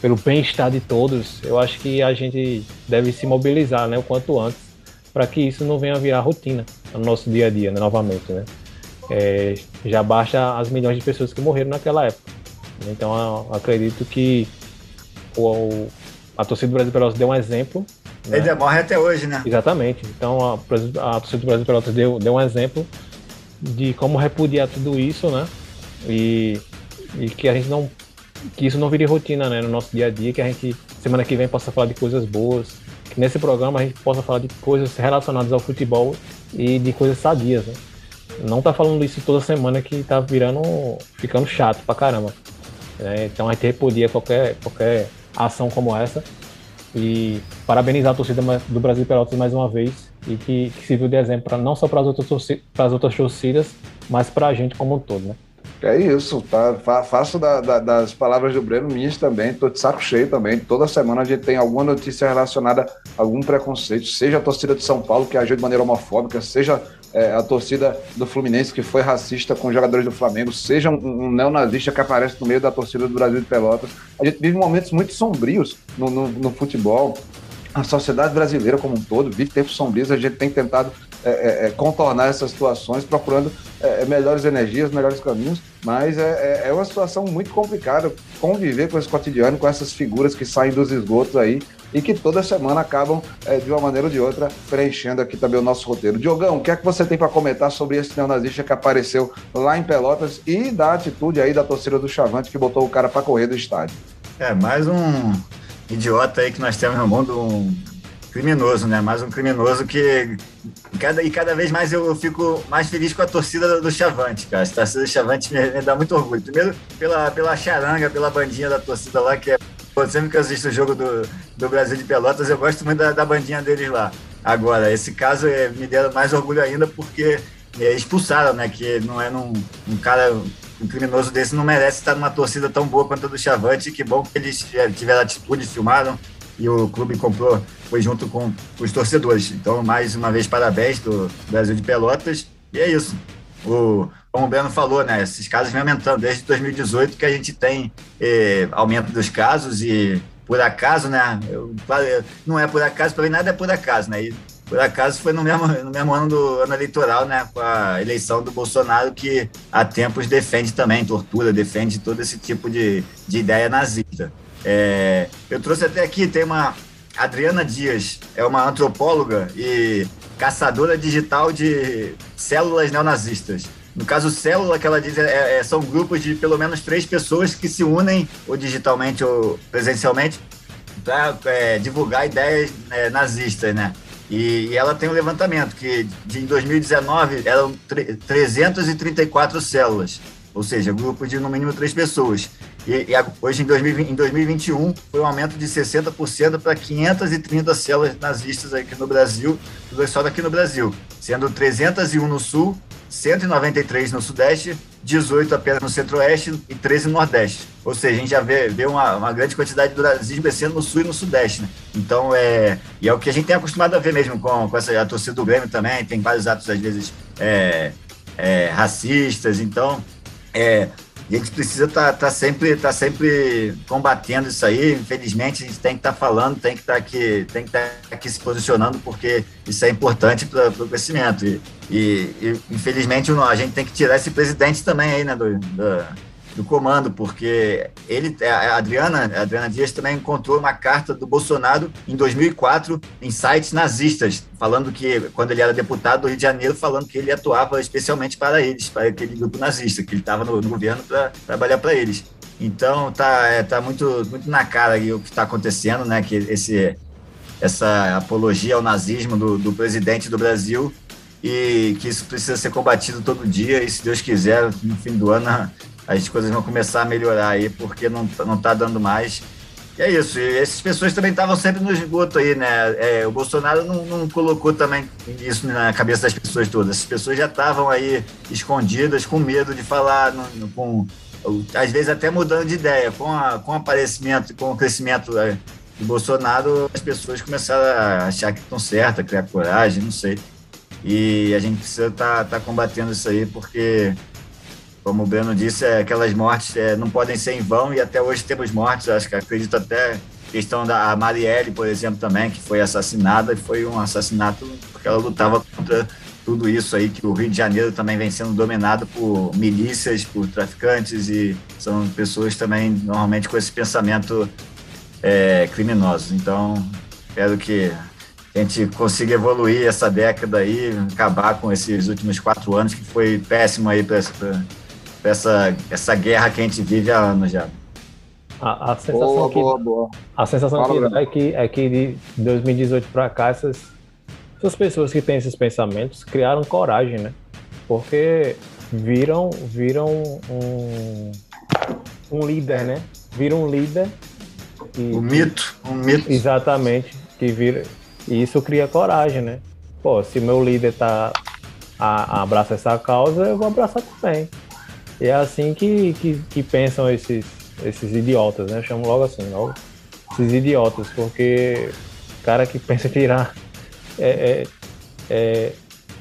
pelo bem-estar de todos, eu acho que a gente deve se mobilizar, né? O quanto antes, para que isso não venha virar rotina no nosso dia a dia, né, novamente, né? É, já basta as milhões de pessoas que morreram naquela época. Então acredito que o, a torcida do Brasil Pelotas deu um exemplo. Né? Ele morre até hoje, né? Exatamente. Então a, a torcida do Brasil Pelotas deu, deu um exemplo de como repudiar tudo isso, né? E, e que a gente não que isso não vire rotina, né, no nosso dia a dia, que a gente semana que vem possa falar de coisas boas, que nesse programa a gente possa falar de coisas relacionadas ao futebol e de coisas sadias, né? Não tá falando isso toda semana que tá virando, ficando chato pra caramba. É, então a gente repudia qualquer, qualquer ação como essa e parabenizar a torcida do Brasil Pelotas mais uma vez e que, que sirviu de exemplo pra, não só para as outras, torcidas, outras torcidas, mas para a gente como um todo, né? É isso, tá? Faço da, da, das palavras do Breno minhas também, tô de saco cheio também. Toda semana a gente tem alguma notícia relacionada a algum preconceito, seja a torcida de São Paulo que agiu de maneira homofóbica, seja é, a torcida do Fluminense que foi racista com os jogadores do Flamengo, seja um, um neonazista que aparece no meio da torcida do Brasil de Pelotas. A gente vive momentos muito sombrios no, no, no futebol. A sociedade brasileira como um todo vive tempos sombrios, a gente tem tentado é, é, é, contornar essas situações, procurando é, é, melhores energias, melhores caminhos, mas é, é, uma situação muito complicada conviver com esse cotidiano, com essas figuras que saem dos esgotos aí e que toda semana acabam, de uma maneira ou de outra, preenchendo aqui também o nosso roteiro. Diogão, o que é que você tem para comentar sobre esse neonazista que apareceu lá em Pelotas e da atitude aí da torcida do Chavante que botou o cara para correr do estádio? É, mais um idiota aí que nós temos no mundo, um criminoso, né? Mais um criminoso que cada, e cada vez mais eu fico mais feliz com a torcida do Chavante, cara. A torcida do Chavante me, me, dá muito orgulho. Primeiro pela, pela charanga, pela bandinha da torcida lá, que é. Sempre que eu assisto o jogo do, do Brasil de Pelotas, eu gosto muito da, da bandinha deles lá. Agora, esse caso é, me deu mais orgulho ainda porque é, expulsaram, né? Que não é num, um cara um criminoso desse não merece estar numa torcida tão boa quanto a do Chavante. Que bom que eles tiveram atitude, filmaram, e o clube comprou, foi junto com os torcedores. Então, mais uma vez, parabéns do Brasil de Pelotas. E é isso. O, como o Breno falou, né, esses casos vêm aumentando desde 2018 que a gente tem eh, aumento dos casos e por acaso, né, eu, não é por acaso, para mim nada é por acaso, né, e por acaso foi no mesmo, no mesmo ano do ano eleitoral, né, com a eleição do Bolsonaro que há tempos defende também tortura, defende todo esse tipo de, de ideia nazista. É, eu trouxe até aqui, tem uma Adriana Dias, é uma antropóloga e caçadora digital de células neonazistas. No caso, célula que ela diz é, é, são grupos de pelo menos três pessoas que se unem, ou digitalmente ou presencialmente, para é, divulgar ideias é, nazistas, né? E, e, ela tem um levantamento que de, em 2019 eram 334 células, ou seja, grupo de no mínimo três pessoas. E, e hoje, em, 2020, em 2021, foi um aumento de 60% para 530 células nazistas aqui no Brasil, só daqui no Brasil, sendo 301 no Sul, 193 no Sudeste, 18 apenas no Centro-Oeste e 13 no Nordeste. Ou seja, a gente já vê, vê uma, uma, grande quantidade do nazismo sendo no Sul e no Sudeste. Né? Então, é, e é o que a gente tem acostumado a ver mesmo com, com essa a torcida do Grêmio também, tem vários atos, às vezes, é, é, racistas. Então, é, a gente precisa estar tá, tá sempre, tá sempre combatendo isso aí. Infelizmente, a gente tem que estar tá falando, tem que estar tá aqui, tem que estar tá aqui se posicionando, porque isso é importante para o crescimento. E, e, e, infelizmente, a gente tem que tirar esse presidente também aí, né, do, do do comando, porque ele, a Adriana, a Adriana Dias também encontrou uma carta do Bolsonaro em 2004 em sites nazistas, falando que, quando ele era deputado do Rio de Janeiro, falando que ele atuava especialmente para eles, para aquele grupo nazista, que ele estava no, no, governo para trabalhar para eles. Então, tá, é, tá muito, muito na cara aí o que está acontecendo, né? Que esse, essa apologia ao nazismo do, do presidente do Brasil e que isso precisa ser combatido todo dia e se Deus quiser no fim do ano as coisas vão começar a melhorar aí, porque não, não tá dando mais. E é isso, e essas pessoas também estavam sempre no esgoto aí, né? É, o Bolsonaro não, não, colocou também isso na cabeça das pessoas todas. As pessoas já estavam aí escondidas, com medo de falar, no, no, com, às vezes até mudando de ideia. Com, a, com o aparecimento, com o crescimento é, do Bolsonaro, as pessoas começaram a achar que estão certas, criar coragem, não sei. E a gente precisa estar tá, tá combatendo isso aí, porque como o Breno disse, é, aquelas mortes é, não podem ser em vão e até hoje temos mortes. Acho que acredito até questão da Marielle, por exemplo, também, que foi assassinada e foi um assassinato porque ela lutava contra tudo isso aí que o Rio de Janeiro também vem sendo dominado por milícias, por traficantes e são pessoas também normalmente com esse pensamento é, criminoso. Então, espero que a gente consiga evoluir essa década aí, acabar com esses últimos quatro anos que foi péssimo aí para essa, essa guerra que a gente vive há anos já. A, a sensação boa, que, boa, boa. A sensação Fala, que dá é que, é que de 2018 para cá, essas, essas pessoas que têm esses pensamentos criaram coragem, né? Porque viram, viram um, um líder, né? Viram um líder. E, um mito, um mito. Exatamente. Que vira, e isso cria coragem, né? Pô, se meu líder tá a, a abraça essa causa, eu vou abraçar também. E é assim que, que, que pensam esses, esses idiotas, né? Eu chamo logo assim, logo esses idiotas, porque o cara que pensa tirar é, é, é,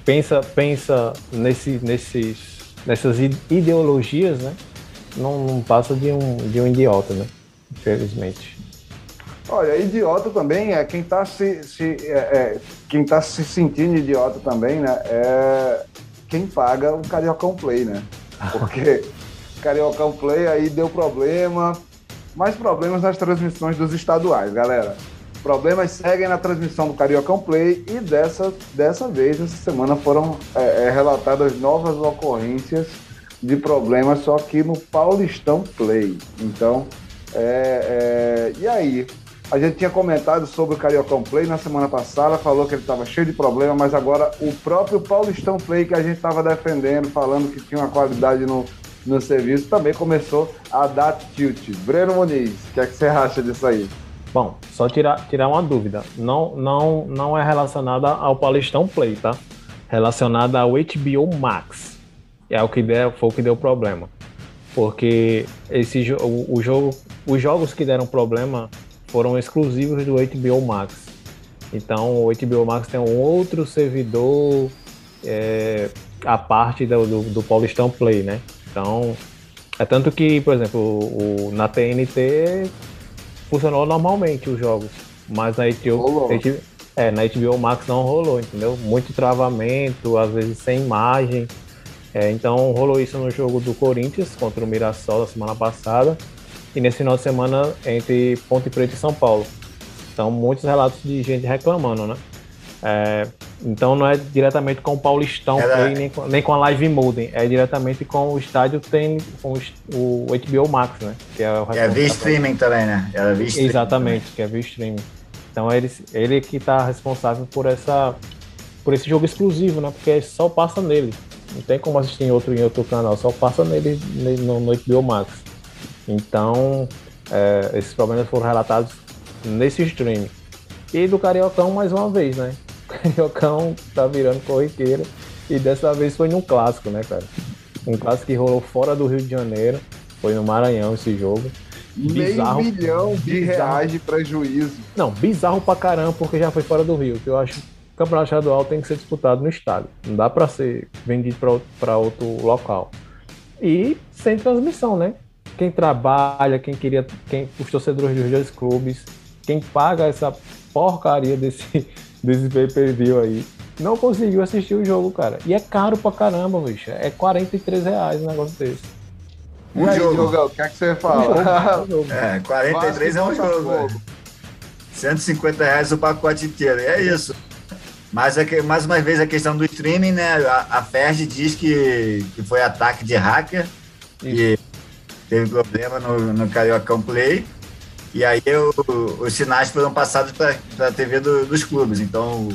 pensa pensa nesse, nesses, nessas ideologias, né? Não, não passa de um, de um idiota, né? Infelizmente. Olha, idiota também é quem está se, se é, é, quem tá se sentindo idiota também, né? É quem paga o Cariocão Play, né? Porque Cariocão Play aí deu problema, mais problemas nas transmissões dos estaduais, galera. Problemas seguem na transmissão do Cariocão Play e dessa, dessa vez, essa semana, foram é, é, relatadas novas ocorrências de problemas, só que no Paulistão Play. Então, é, é, e aí? A gente tinha comentado sobre o Cariocão Play na semana passada, falou que ele estava cheio de problema, mas agora o próprio Paulistão Play que a gente estava defendendo, falando que tinha uma qualidade no, no serviço, também começou a dar tilt. Breno Muniz, o que é que você acha disso aí? Bom, só tirar, tirar uma dúvida. Não, não, não é relacionada ao Paulistão Play, tá? Relacionada ao HBO Max. É o que der, foi o que deu problema. Porque esse, o, o jogo, os jogos que deram problema foram exclusivos do HBO Max. Então o HBO Max tem um outro servidor é, a parte do, do, do, Paulistão Play, né? Então é tanto que, por exemplo, o, o, na TNT funcionou normalmente os jogos, mas na HBO, HBO, é, na HBO Max não rolou, entendeu? Muito travamento, às vezes sem imagem. É, então rolou isso no jogo do Corinthians contra o Mirassol da semana passada e nesse final de semana entre Ponte Preta e São Paulo. Então, muitos relatos de gente reclamando, né? É, então, não é diretamente com o Paulistão Play, nem, com, nem com a Live Modem, é diretamente com o estádio tem com o, o HBO Max, né? Que é, o é via streaming também, né? Via streaming Exatamente, também. que é via streaming. Então, ele, ele que está responsável por essa por esse jogo exclusivo, né? Porque só passa nele. Não tem como assistir em outro, em outro canal, só passa nele no, no HBO Max. Então, é, esses problemas foram relatados nesse stream. E do Cariocão, mais uma vez, né? O Cariocão tá virando corriqueiro. E dessa vez foi num clássico, né, cara? Um clássico que rolou fora do Rio de Janeiro. Foi no Maranhão esse jogo. Bizarro, Meio milhão de bizarro. reais de prejuízo. Não, bizarro pra caramba, porque já foi fora do Rio. Que eu acho que o campeonato estadual tem que ser disputado no estado. Não dá para ser vendido para outro local. E sem transmissão, né? Quem trabalha, quem queria, quem, os torcedores dos dois clubes, quem paga essa porcaria desse, desse pay-per-view aí, não conseguiu assistir o jogo, cara. E é caro pra caramba, bicho. É 43 reais um negócio desse. Um aí, jogo. Jogão, o que é que você fala? Um jogo, é, 43 é um jogo. 150 reais o pacote inteiro. É isso. Mas é que, mais uma vez a questão do streaming, né? A, a Ferdi diz que, que foi ataque de hacker. Isso. E teve problema no, no Cariocão Play. E aí os sinais foram passados para a TV do, dos clubes. Então,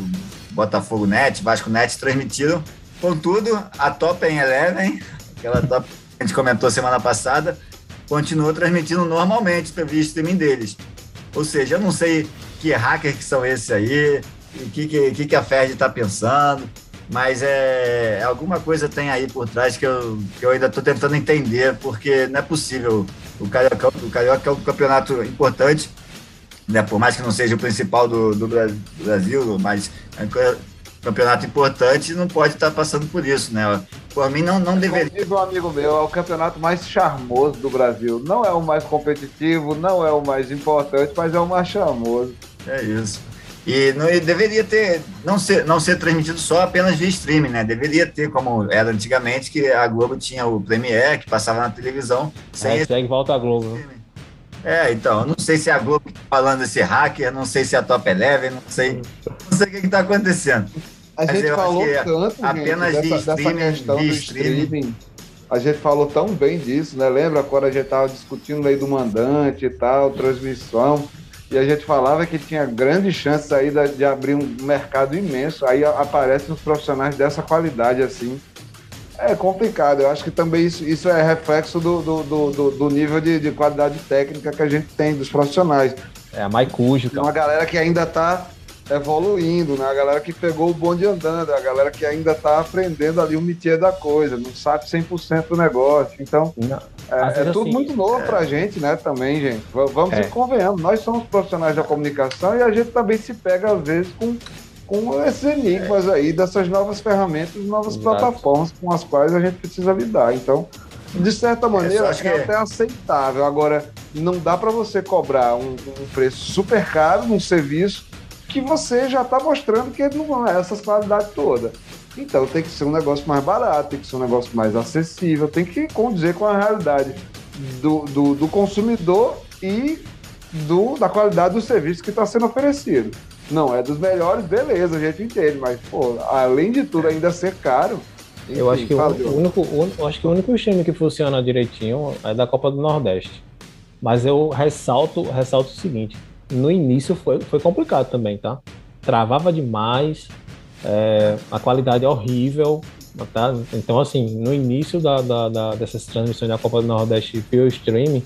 Botafogo Net, Vasco Net transmitiram. Contudo, a Top Eleven, aquela top que a gente comentou semana passada, continuou transmitindo normalmente via streaming deles. Ou seja, eu não sei que hacker que são esses aí, o que, que, que a Ferd está pensando mas é, é, alguma coisa tem aí por trás que eu, que eu ainda estou tentando entender, porque não é possível. O Carioca, o Carioca é um campeonato importante, né, por mais que não seja o principal do, do Brasil, mas é um campeonato importante e não pode estar passando por isso, né? Por mim, não, não deveria. Como diz um amigo meu, é o campeonato mais charmoso do Brasil. Não é o mais competitivo, não é o mais importante, mas é o mais charmoso. É isso. E, não, e deveria ter, não ser, não ser transmitido só apenas via streaming, né? Deveria ter, como era antigamente, que a Globo tinha o Premiere, que passava na televisão. Sem Hashtag esse... volta a Globo. É, então, não sei se é a Globo tá falando esse hacker, não sei se é a Top Eleven, não sei, não sei o que está acontecendo. A Mas gente falou tanto, apenas gente, de streaming, dessa questão do streaming. streaming a gente falou tão bem disso, né? Lembra quando a gente estava discutindo lei do mandante e tal, transmissão, e a gente falava que tinha grande chance aí de, de abrir um mercado imenso. Aí aparecem os profissionais dessa qualidade assim. É complicado. Eu acho que também isso, isso é reflexo do, do, do, do nível de, de, qualidade técnica que a gente tem dos profissionais. É a Maicujo. Tem uma galera que ainda está evoluindo, né? A galera que pegou o bonde andando, a galera que ainda está aprendendo ali o métier da coisa, não sabe 100% do negócio. Então, não, é, é, tudo assim, muito novo é... pra gente, né? Também, gente. Vamos é. e convenhamos. Nós somos profissionais da comunicação e a gente também se pega, às vezes, com, com esses enigmas é. aí, dessas novas ferramentas, novas Exato. plataformas com as quais a gente precisa lidar. Então, de certa é, maneira, acho que é até aceitável. Agora, não dá para você cobrar um, um preço super caro num serviço que você já está mostrando que não é essas qualidades todas. Então tem que ser um negócio mais barato, tem que ser um negócio mais acessível, tem que condizer com a realidade do, do, do consumidor e do, da qualidade do serviço que está sendo oferecido. Não é dos melhores, beleza, a gente entende, mas pô, além de tudo ainda ser caro. Enfim, eu acho que o, único, o, acho que o único time que funciona direitinho é da Copa do Nordeste. Mas eu ressalto, ressalto o seguinte: no início foi, foi complicado também, tá? Travava demais, é, a qualidade é horrível, tá? Então, assim, no início da, da, da, dessas transmissões da Copa do Nordeste pelo streaming,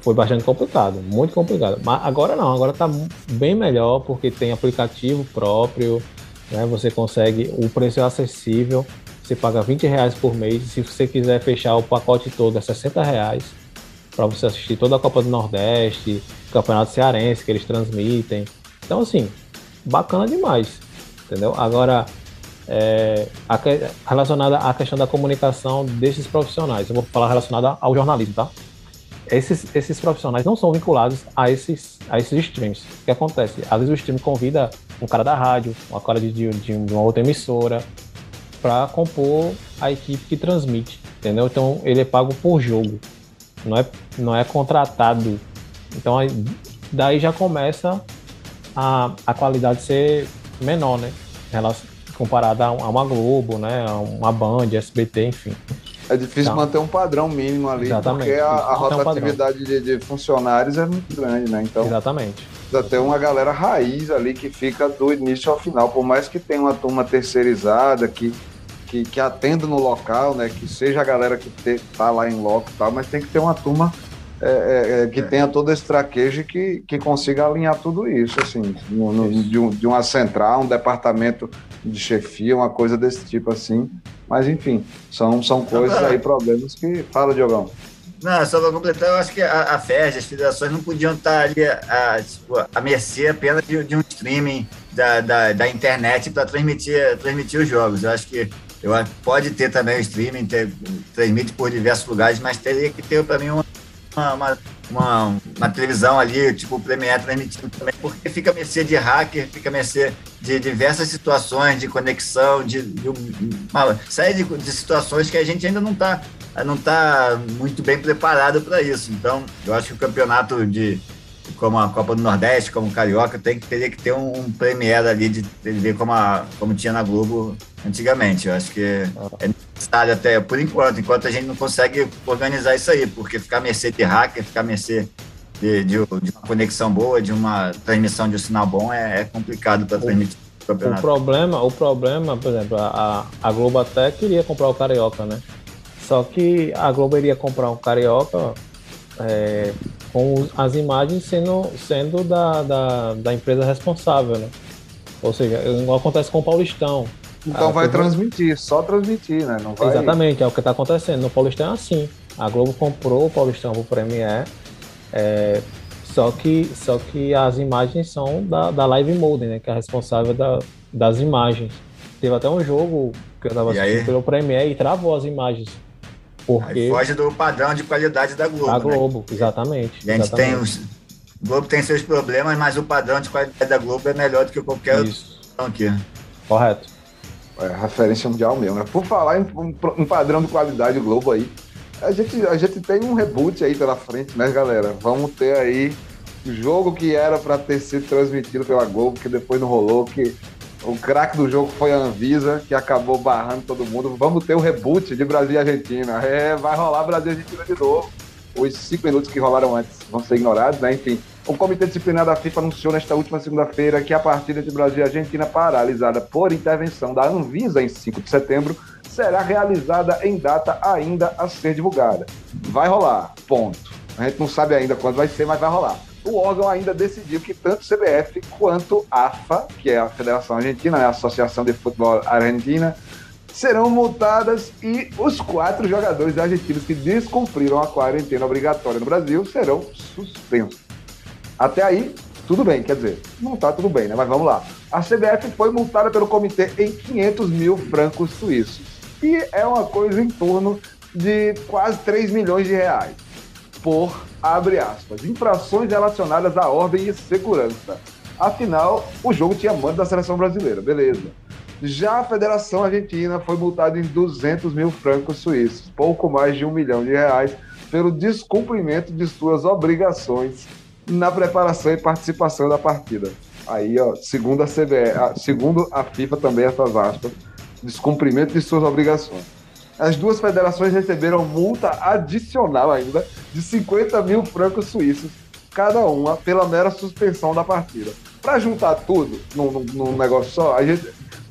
foi bastante complicado, muito complicado. Mas agora não, agora tá bem melhor porque tem aplicativo próprio, né? Você consegue, o preço é acessível, você paga 20 reais por mês. Se você quiser fechar o pacote todo, é 60 reais para você assistir toda a Copa do Nordeste, Campeonato Cearense que eles transmitem. Então, assim, bacana demais, entendeu? Agora, é, a, relacionada à questão da comunicação desses profissionais, eu vou falar relacionada ao jornalismo, tá? Esses, esses profissionais não são vinculados a esses, a esses streams. O que acontece? Às vezes o stream convida um cara da rádio, uma cara de, de, de uma outra emissora, para compor a equipe que transmite, entendeu? Então ele é pago por jogo não é, não é contratado. Então daí já começa a, a qualidade ser menor, né? Comparada a uma Globo, né? A uma Band, SBT, enfim. É difícil então, manter um padrão mínimo ali, porque a, a rotatividade um de, de, funcionários é muito grande, né? Então, Exatamente. Precisa ter uma galera raiz ali que fica do início ao final, por mais que tenha uma turma terceirizada, que que, que atenda no local, né? Que seja a galera que está lá em loco e tal, mas tem que ter uma turma é, é, é que é. tenha todo esse traquejo e que, que consiga alinhar tudo isso, assim, no, no, isso. De, um, de, uma central, um departamento de chefia, uma coisa desse tipo assim. Mas enfim, são, são coisas aí, problemas que. Fala, Diogão. Não, só para completar, eu acho que a, a FERJ, as federações não podiam estar ali a, tipo, a mercê apenas de, de um streaming da, da, da internet para transmitir, transmitir os jogos. Eu acho que eu, pode ter também o streaming, ter, transmite por diversos lugares, mas teria que ter para mim uma, uma, uma, uma, televisão ali, tipo o Premiere transmitindo também, porque fica a mercê de hacker, fica a mercê de diversas situações de conexão, de, de uma série de, de situações que a gente ainda não está não tá muito bem preparado para isso. Então, eu acho que o campeonato de como a Copa do Nordeste, como o Carioca, tem, teria que ter um, um Premiere ali de TV como, como tinha na Globo antigamente. Eu acho que é necessário até, por enquanto, enquanto a gente não consegue organizar isso aí, porque ficar a mercê de hacker, ficar a mercê de, de, de uma conexão boa, de uma transmissão de um sinal bom, é, é complicado para transmitir o problema, o problema, por exemplo, a, a Globo até queria comprar o Carioca, né? Só que a Globo iria comprar um Carioca é, com as imagens sendo, sendo da, da, da, empresa responsável, né? Ou seja, igual acontece com o Paulistão. Então ah, vai transmitir, só transmitir, né? Não vai... Exatamente, é o que está acontecendo. No Paulistão é assim. A Globo comprou o Paulistão pro Premier, é, só, que, só que as imagens são da, da Live Mode, né? Que é a responsável da, das imagens. Teve até um jogo que eu estava assistindo pelo Premier e travou as imagens. Porque... Aí foge do padrão de qualidade da Globo. Da né? Globo, né? exatamente. A gente exatamente. tem os. Globo tem seus problemas, mas o padrão de qualidade da Globo é melhor do que qualquer Isso. outro aqui. Correto. É referência mundial mesmo. Né? Por falar em um padrão de qualidade Globo aí, a gente, a gente tem um reboot aí pela frente, né, galera? Vamos ter aí o jogo que era para ter sido transmitido pela Globo, que depois não rolou, que O craque do jogo foi a Anvisa, que acabou barrando todo mundo. Vamos ter o reboot de Brasil e Argentina. É, vai rolar Brasil e Argentina de novo. Os cinco minutos que rolaram antes vão ser ignorados, né? Enfim, o Comitê Disciplinar da FIFA anunciou nesta última segunda-feira que a partida entre Brasil e Argentina, paralisada por intervenção da Anvisa em 5 de setembro, será realizada em data ainda a ser divulgada. Vai rolar, ponto. A gente não sabe ainda quando vai ser, mas vai rolar o órgão ainda decidiu que tanto CBF quanto AFA, que é a Federação Argentina, né, a Associação de Futebol Argentina, serão multadas e os quatro jogadores argentinos que descumpriram a quarentena obrigatória no Brasil serão suspensos. Até aí, tudo bem, quer dizer, não está tudo bem, né? Mas vamos lá. A CBF foi multada pelo comitê em 500 mil francos suíços. E é uma coisa em torno de quase 3 milhões de reais por abre aspas, infrações relacionadas à ordem e segurança. Afinal, o jogo tinha mando da seleção brasileira, beleza. Já a Federação Argentina foi multada em 200 mil francos suíços, pouco mais de um milhão de reais, pelo descumprimento de suas obrigações na preparação e participação da partida. Aí, ó, segundo a CBE, segundo a FIFA também essas aspas, descumprimento de suas obrigações. As duas federações receberam multa adicional ainda de 50 mil francos suíços, cada uma, pela mera suspensão da partida. Para juntar tudo num, num, num, negócio só, a gente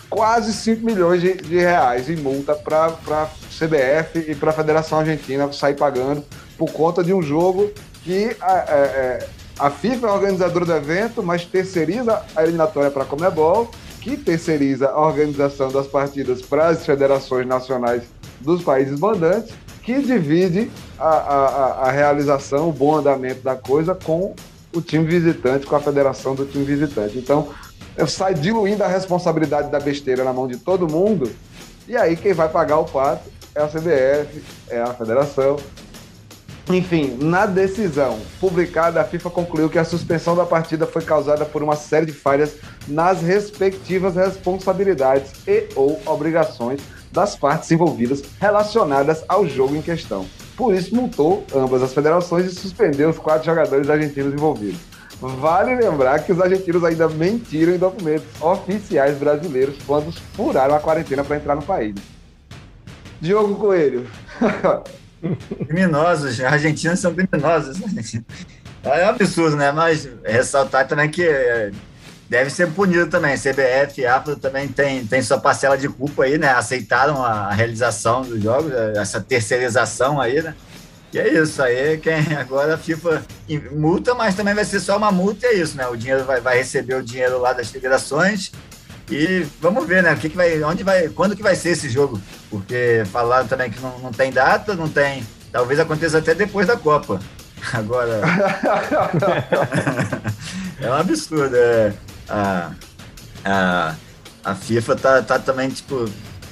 quase 5 milhões de, de reais em multa para a CBF e para a Federação Argentina sair pagando por conta de um jogo que a, a, é, a FIFA é organizadora do evento, mas terceiriza a eliminatória para a Comebol, que terceiriza a organização das partidas para as federações nacionais dos países mandantes, que divide a, a, a realização, o bom andamento da coisa com o time visitante, com a federação do time visitante. Então, eu saio diluindo a responsabilidade da besteira na mão de todo mundo, e aí quem vai pagar o pato é a CBF, é a federação. Enfim, na decisão publicada, a FIFA concluiu que a suspensão da partida foi causada por uma série de falhas nas respectivas responsabilidades e ou obrigações das partes envolvidas relacionadas ao jogo em questão. Por isso, multou ambas as federações e suspendeu os quatro jogadores argentinos envolvidos. Vale lembrar que os argentinos ainda mentiram em documentos oficiais brasileiros quando furaram a quarentena para entrar no país. Diogo Coelho. criminosos, argentinos são criminosos. É um absurdo, né? Mas ressaltar também que deve ser punido também. CBF, AFA também tem, tem sua parcela de culpa aí, né? Aceitaram a realização dos jogos, essa terceirização aí, né? E é isso aí, quem agora a FIFA multa, mas também vai ser só uma multa, é isso, né? O dinheiro vai, vai receber o dinheiro lá das federações e vamos ver, né? O que, que vai, onde vai, quando que vai ser esse jogo? Porque falaram também que não, não tem data, não tem, talvez aconteça até depois da Copa. Agora é um absurdo, é a, a, a FIFA tá, tá também, tipo,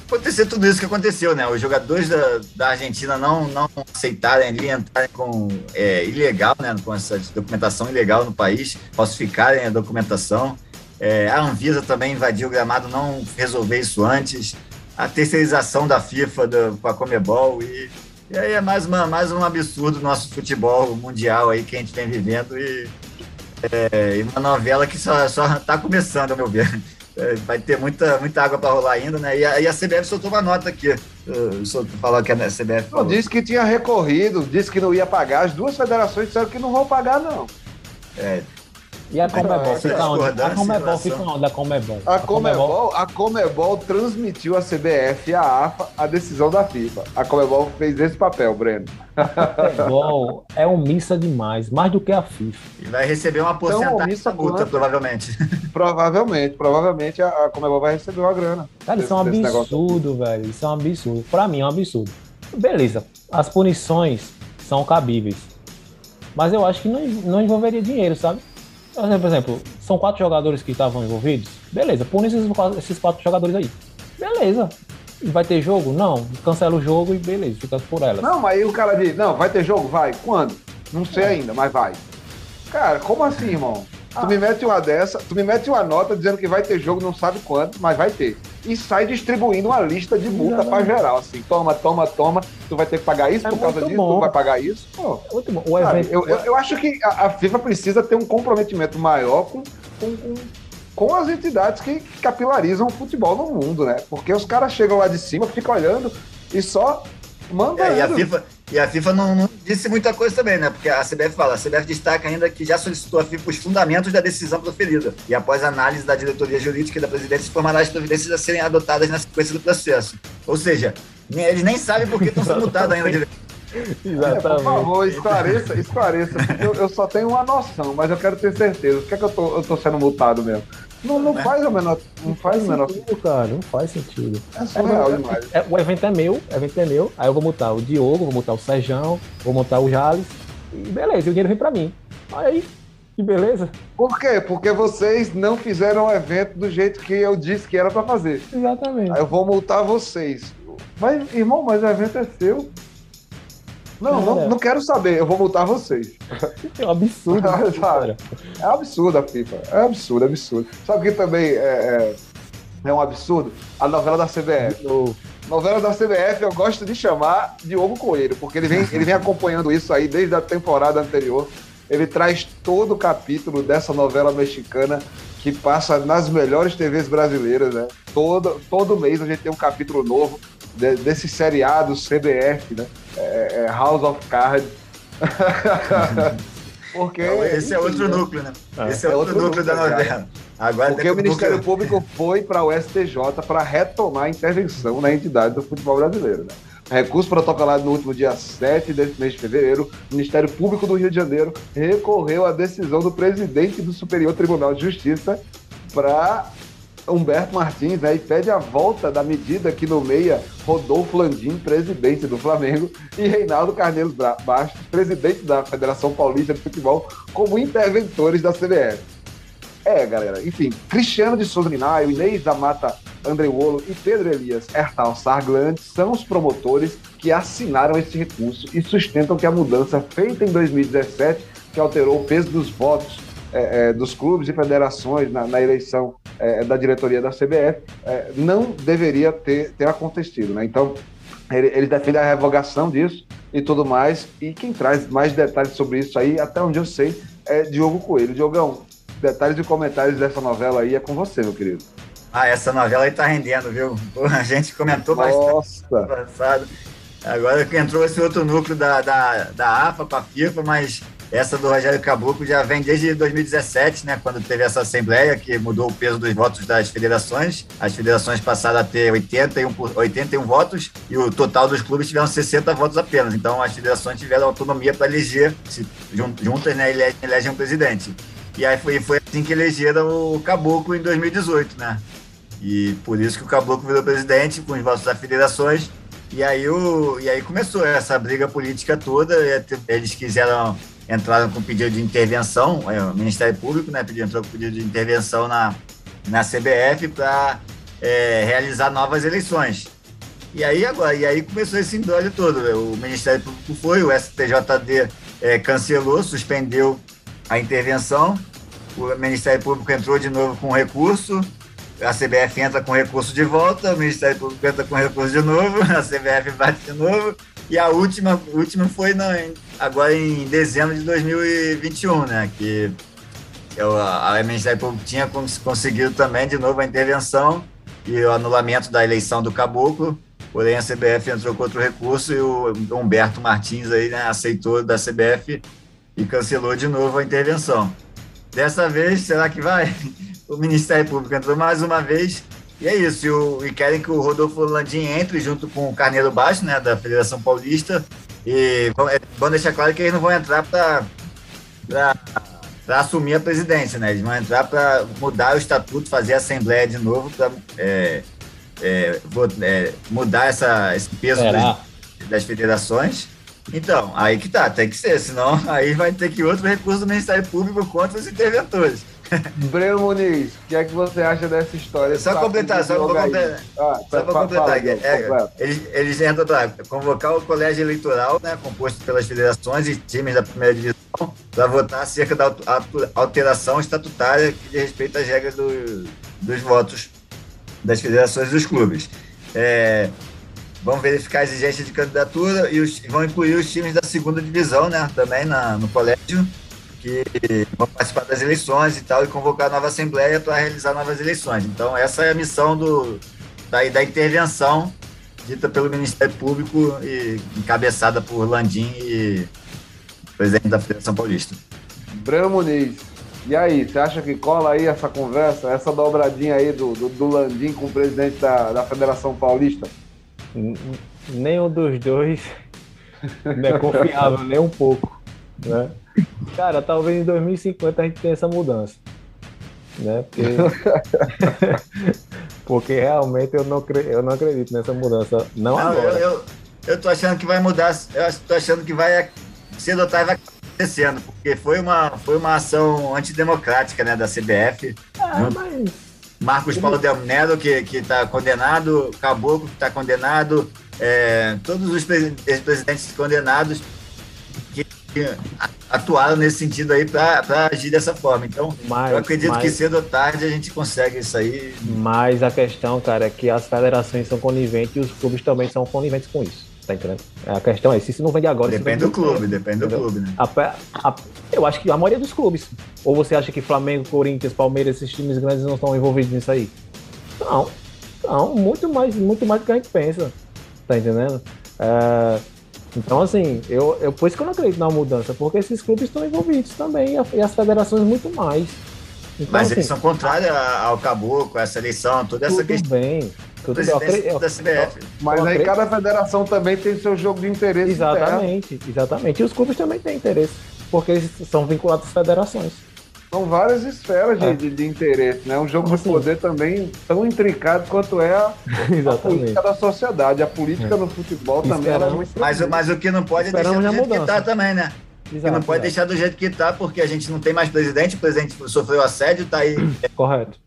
acontecer tudo isso que aconteceu, né? Os jogadores da, da Argentina não, não aceitarem ali, entrarem com é, ilegal, né? Com essa documentação ilegal no país, falsificarem a documentação. É, a Anvisa também invadiu o gramado, não resolver isso antes. A terceirização da FIFA do, com a Comebol e, e aí é mais, uma, mais um absurdo do nosso futebol mundial aí que a gente vem vivendo e é, e uma novela que só está começando, a meu ver. É, vai ter muita, muita água para rolar ainda, né? E a, e a, CBF soltou uma nota aqui. Falou que a CBF. Não, disse que tinha recorrido, disse que não ia pagar. As duas federações disseram que não vão pagar, não. É, e a Comebol fica onde? A Comebol fica onde? A Comebol. A Comebol, a Comebol transmitiu a CBF e a AFA a decisão da FIFA. A Comebol fez esse papel, Breno. A Comebol é omissa demais, mais do que a FIFA. E vai receber uma porcentagem então, multa, provavelmente. Provavelmente, provavelmente a Comebol vai receber uma grana. Cara, isso é um absurdo, velho. Isso é um absurdo. Pra mim é um absurdo. Beleza, as punições são cabíveis. Mas eu acho que não, não envolveria dinheiro, sabe? Por exemplo, são quatro jogadores que estavam envolvidos. Beleza, pune esses, esses quatro jogadores aí. Beleza. Vai ter jogo? Não. Cancela o jogo e beleza, fica por elas. Não, mas aí o cara diz, não, vai ter jogo? Vai. Quando? Não sei é. ainda, mas vai. Cara, como assim, irmão? Ah. Tu me mete uma dessa, tu me mete uma nota dizendo que vai ter jogo, não sabe quando, mas vai ter. E sai distribuindo uma lista de multa para geral, assim, toma, toma, toma, tu vai ter que pagar isso é por causa disso, bom. tu vai pagar isso. Pô, é muito bom. O evento... eu, eu, eu, acho que a, a, FIFA precisa ter um comprometimento maior com, com, com com as entidades que capilarizam o futebol no mundo, né? Porque os caras chegam lá de cima, ficam olhando e só mandam. É, e a FIFA, e a FIFA não, não, disse muita coisa também, né? Porque a CBF fala, a CBF destaca ainda que já solicitou à FIFA os fundamentos da decisão proferida. E após análise da diretoria jurídica e da presidência, informará as providências a serem adotadas na sequência do processo. Ou seja, eles nem sabem por que estão sendo multados ainda. Exatamente. É, por favor, esclareça, esclareça. Eu, eu, só tenho uma noção, mas eu quero ter certeza. Por que, é que eu, tô, eu tô sendo multado mesmo? Não, não né? faz o menor. Não faz o menor sentido, cara. Não faz sentido. É surreal é, demais. É, o evento é meu, o evento é meu. Aí eu vou multar o Diogo, vou multar o Sejão, vou multar o Jales. E beleza, e o dinheiro vem pra mim. Aí, que beleza. Por quê? Porque vocês não fizeram o evento do jeito que eu disse que era pra fazer. Exatamente. Aí eu vou multar vocês. Mas, irmão, mas o evento é seu. Não, não, não, quero saber, eu vou multar vocês. É um absurdo. Cara. É absurdo a FIFA. É absurdo, é absurdo. Sabe o que também é, é, é, um absurdo? A novela da CBF. Oh. Novela da CBF eu gosto de chamar de Ovo Coelho, porque ele vem, ele vem acompanhando isso aí desde a temporada anterior. Ele traz todo o capítulo dessa novela mexicana que passa nas melhores TVs brasileiras, né? Todo, todo mês a gente tem um capítulo novo de, desses seriados CBF, né? É, é House of Cards. Porque, esse é outro né? núcleo, né? É. Esse é, é outro, núcleo, núcleo da novela. Agora Porque o Ministério núcleo... Público foi para o STJ para retomar a intervenção na entidade do futebol brasileiro. Né? Recurso protocolado no último dia 7 desse mês de fevereiro, o Ministério Público do Rio de Janeiro recorreu à decisão do presidente do Superior Tribunal de Justiça para Humberto Martins, né, e pede a volta da medida que nomeia Rodolfo Landim, presidente do Flamengo, e Reinaldo Carneiro Bastos, presidente da Federação Paulista de Futebol, como interventores da CBF. É, galera, enfim, Cristiano de Souza Inês da Mata Andreuolo e Pedro Elias Ertal Sarglante são os promotores que assinaram esse recurso e sustentam que a mudança feita em 2017, que alterou o peso dos votos é, é, dos clubes e federações na, na eleição é, da diretoria da CBF, é, não deveria ter, ter acontecido. Né? Então, ele, ele defende a revogação disso e tudo mais. E quem traz mais detalhes sobre isso aí, até onde eu sei, é Diogo Coelho. Diogão, detalhes e comentários dessa novela aí é com você, meu querido. Ah, essa novela aí tá rendendo, viu? A gente comentou Nossa. bastante Agora que entrou esse outro núcleo da, da, da AFA com a FIFA, mas essa do Rogério Caboclo já vem desde 2017, né, quando teve essa assembleia que mudou o peso dos votos das federações. As federações passaram a ter 81, 81 votos e o total dos clubes tiveram 60 votos apenas. Então as federações tiveram autonomia para eleger, se, juntas, né, elegem um presidente. E aí foi, foi assim que elegeram o Caboclo em 2018, né? E por isso que o Caboclo virou presidente com os votos das federações. E aí, o, e aí começou essa briga política toda. Eles quiseram entraram com pedido de intervenção, é, o Ministério Público né, entrou com pedido de intervenção na, na CBF para é, realizar novas eleições. E aí agora, e aí começou esse embrolho todo. Né? O Ministério Público foi, o STJD é, cancelou, suspendeu a intervenção, o Ministério Público entrou de novo com recurso, a CBF entra com recurso de volta, o Ministério Público entra com recurso de novo, a CBF bate de novo, e a última, última foi na, agora em dezembro de 2021, né? Que eu, a, Ministério Público tinha conseguido também de novo a intervenção e o anulamento da eleição do Caboclo. Porém, a CBF entrou com outro recurso e o Humberto Martins aí, né, aceitou da CBF e cancelou de novo a intervenção. Dessa vez, será que vai? O Ministério Público entrou mais uma vez e é isso, e, o, e, querem que o Rodolfo Landim entre junto com o Carneiro Baixo, né, da Federação Paulista. E vão, é, vão deixar claro que eles não vão entrar para assumir a presidência, né? Eles vão entrar para mudar o estatuto, fazer a Assembleia de novo, para é, é, é, mudar essa, esse peso das, das federações. Então, aí que tá, tem que ser, senão aí vai ter que outro recurso do Ministério Público contra os interventores. Breno Muniz, o que é que você acha dessa história? Só completar, só para completar. Ah, só para completar. É, eles, eles entram para convocar o colégio eleitoral, né, composto pelas federações e times da primeira divisão, para votar acerca da alteração estatutária que diz respeito às regras do, dos votos das federações e dos clubes. É, vão verificar a exigência de candidatura e os, vão incluir os times da segunda divisão, né, também na, no colégio que vão participar das eleições e tal, e convocar a nova Assembleia para realizar novas eleições. Então, essa é a missão do, da, da intervenção dita pelo Ministério Público e encabeçada por Landim e presidente da Federação Paulista. Breno Muniz, e aí, você acha que cola aí essa conversa, essa dobradinha aí do, do, do Landim com o presidente da, da Federação Paulista? Nenhum dos dois não é confiável nem um pouco, né? Cara, talvez em 2050 a gente tenha essa mudança, né? Porque, porque realmente eu não, eu não acredito nessa mudança, não, não agora. Eu, eu, eu tô achando que vai mudar, eu tô achando que vai cedo ou tarde vai acontecendo, porque foi uma, foi uma ação antidemocrática né, da CBF. Ah, mas... Marcos Paulo Del Nero, que está condenado, Caboclo, que está condenado, é, todos os presidentes condenados atuaram nesse sentido aí para agir dessa forma. Então, mas, eu acredito mas, que cedo ou tarde a gente consegue isso aí. Mas a questão, cara, é que as federações são coniventes e os clubes também são coniventes com isso. Tá entendendo? A questão é, se isso não vende agora... Depende do clube, depende do clube, né? A, a, eu acho que a maioria dos clubes. Ou você acha que Flamengo, Corinthians, Palmeiras, esses times grandes não estão envolvidos nisso aí? Não. Não, muito mais, muito mais do que a gente pensa. Tá entendendo? É, então, assim, eu, eu, por isso que eu não acredito na mudança, porque esses clubes estão envolvidos também, e as federações muito mais. Então, Mas assim, eles são contrários ao caboclo, essa eleição, toda essa questão. Bem, tudo bem. Da CBF. Mas aí cada federação também tem seu jogo de interesse. Exatamente, exatamente. E os clubes também têm interesse, porque eles são vinculados às federações. São várias esferas de, é. de, de, interesse, né? Um jogo assim, de poder também tão intricado quanto é a, a política da sociedade. A política é. no futebol também é muito. Mas, mas o que não pode é deixar do jeito mudança. que tá também, né? Exato, não pode exato. deixar do jeito que tá, porque a gente não tem mais presidente, o presidente sofreu assédio, tá aí. Correto.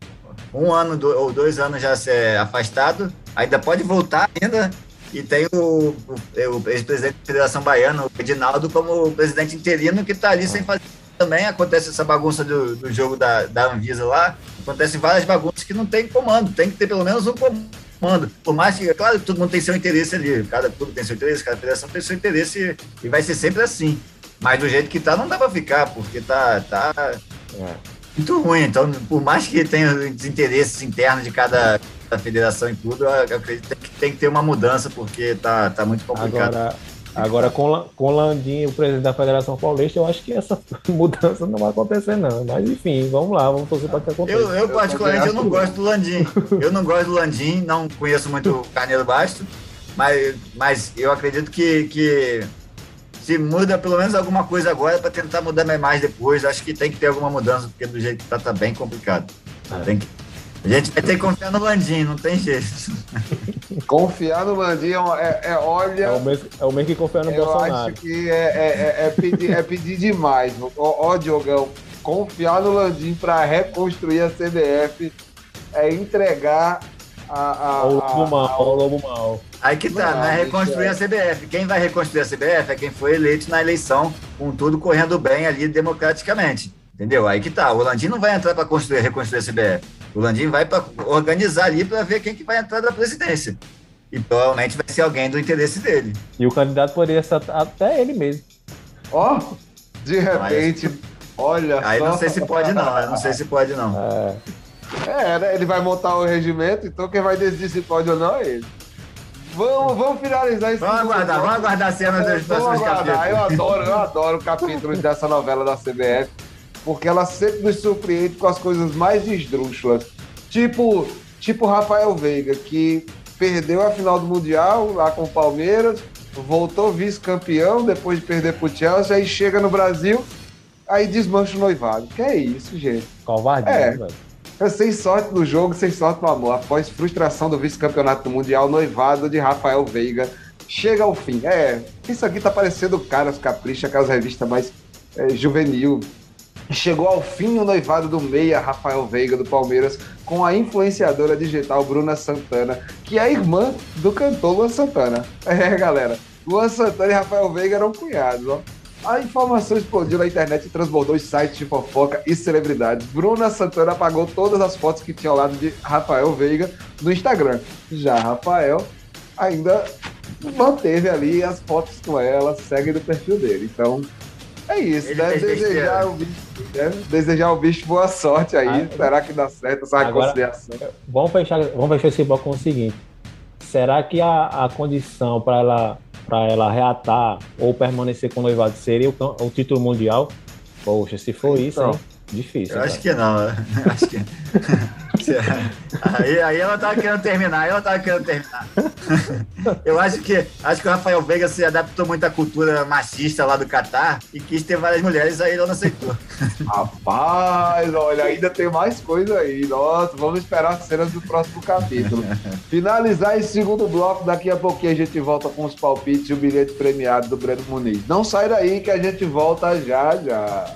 Um ano do, ou dois anos já ser afastado, ainda pode voltar ainda. E tem o, o, o ex-presidente da Federação Baiana, o Edinaldo, como presidente interino, que está ali sem fazer também acontece essa bagunça do, do jogo da, da Anvisa lá, acontecem várias bagunças que não tem comando, tem que ter pelo menos um comando. Por mais que, claro, todo mundo tem seu interesse ali, cada clube tem seu interesse, cada federação tem seu interesse e vai ser sempre assim. Mas do jeito que tá, não dá pra ficar, porque tá, tá é. muito ruim. Então, por mais que tenha os interesses internos de cada, cada federação e tudo, eu acredito que tem que ter uma mudança, porque tá, tá muito complicado. Agora Agora, com, com Landim, o presidente da Federação Paulista, eu acho que essa mudança não vai acontecer, não. Mas, enfim, vamos lá, vamos torcer para que aconteça. Eu, eu particularmente, eu não gosto do Landim. Eu não gosto do Landim, não conheço muito o Carneiro Basto, mas, mas eu acredito que, que se muda pelo menos alguma coisa agora para tentar mudar mais depois. Acho que tem que ter alguma mudança, porque do jeito que tá, tá bem complicado. É. Tem que a gente vai ter que confiar no Landim, não tem jeito. Confiar no Landim é, é, é, olha. É o, mesmo, é o mesmo que confiar no eu Bolsonaro. Eu acho que é, é, é, é, pedir, é pedir demais. Ó, ó, Diogão, confiar no Landim para reconstruir a CBF é entregar a. a, o lobo mal, o lobo mal. Aí que tá, não, não é reconstruir a CBF. Quem vai reconstruir a CBF é quem foi eleito na eleição, com tudo correndo bem ali democraticamente. Entendeu? Aí que tá. O Landim não vai entrar para construir, reconstruir a CBF. O Landim vai para organizar ali para ver quem que vai entrar da presidência. E provavelmente vai ser alguém do interesse dele. E o candidato poderia ser até ele mesmo. Ó, oh, de repente, Mas, olha Aí só. não sei se pode não, eu não sei se pode não. É. é, né? Ele vai montar o regimento, então quem vai decidir se pode ou não é ele. Vamos, vamos finalizar isso. Vamos aguardar, vamos aguardar a cena dos próximos capítulos. Eu adoro, eu adoro capítulos dessa novela da CBF porque ela sempre nos surpreende com as coisas mais esdrúxulas. Tipo, tipo Rafael Veiga, que perdeu a final do Mundial lá com o Palmeiras, voltou vice-campeão depois de perder pro Chelsea, aí chega no Brasil, aí desmancha o noivado. Que é isso, gente? Covardia, é. velho. É sem sorte no jogo, sem sorte no amor. Após frustração do vice-campeonato do Mundial, noivado de Rafael Veiga chega ao fim. É, isso aqui tá parecendo Caras Capricha, aquelas revistas mais é, juvenil, Chegou ao fim o noivado do meia Rafael Veiga do Palmeiras com a influenciadora digital Bruna Santana, que é irmã do cantor Luan Santana. É, galera, Luan Santana e Rafael Veiga eram cunhados, ó. A informação explodiu na internet e transbordou os sites de fofoca e celebridades. Bruna Santana apagou todas as fotos que tinha ao lado de Rafael Veiga no Instagram. Já Rafael ainda manteve ali as fotos com ela, segue do perfil dele. Então, É isso, né? Desejar o, bicho, né? Desejar o bicho boa sorte aí. Ah, Será que dá certo essa reconciliação? Vamos fechar, vamos fechar esse bloco com o seguinte. Será que a, a condição para ela, ela reatar ou permanecer com o noivado seria o, o título mundial? Poxa, se for então, isso, hein? Difícil. Eu acho que não. acho que... aí, aí ela tava querendo terminar, aí ela tava querendo terminar. Eu acho que acho que o Rafael Veiga se adaptou muito à cultura machista lá do Catar e quis ter várias mulheres, aí ele não aceitou. Rapaz, olha, ainda tem mais coisa aí. Nossa, vamos esperar as cenas do próximo capítulo. Finalizar esse segundo bloco, daqui a pouquinho a gente volta com os palpites e o bilhete premiado do Breno Muniz. Não sai daí que a gente volta já já.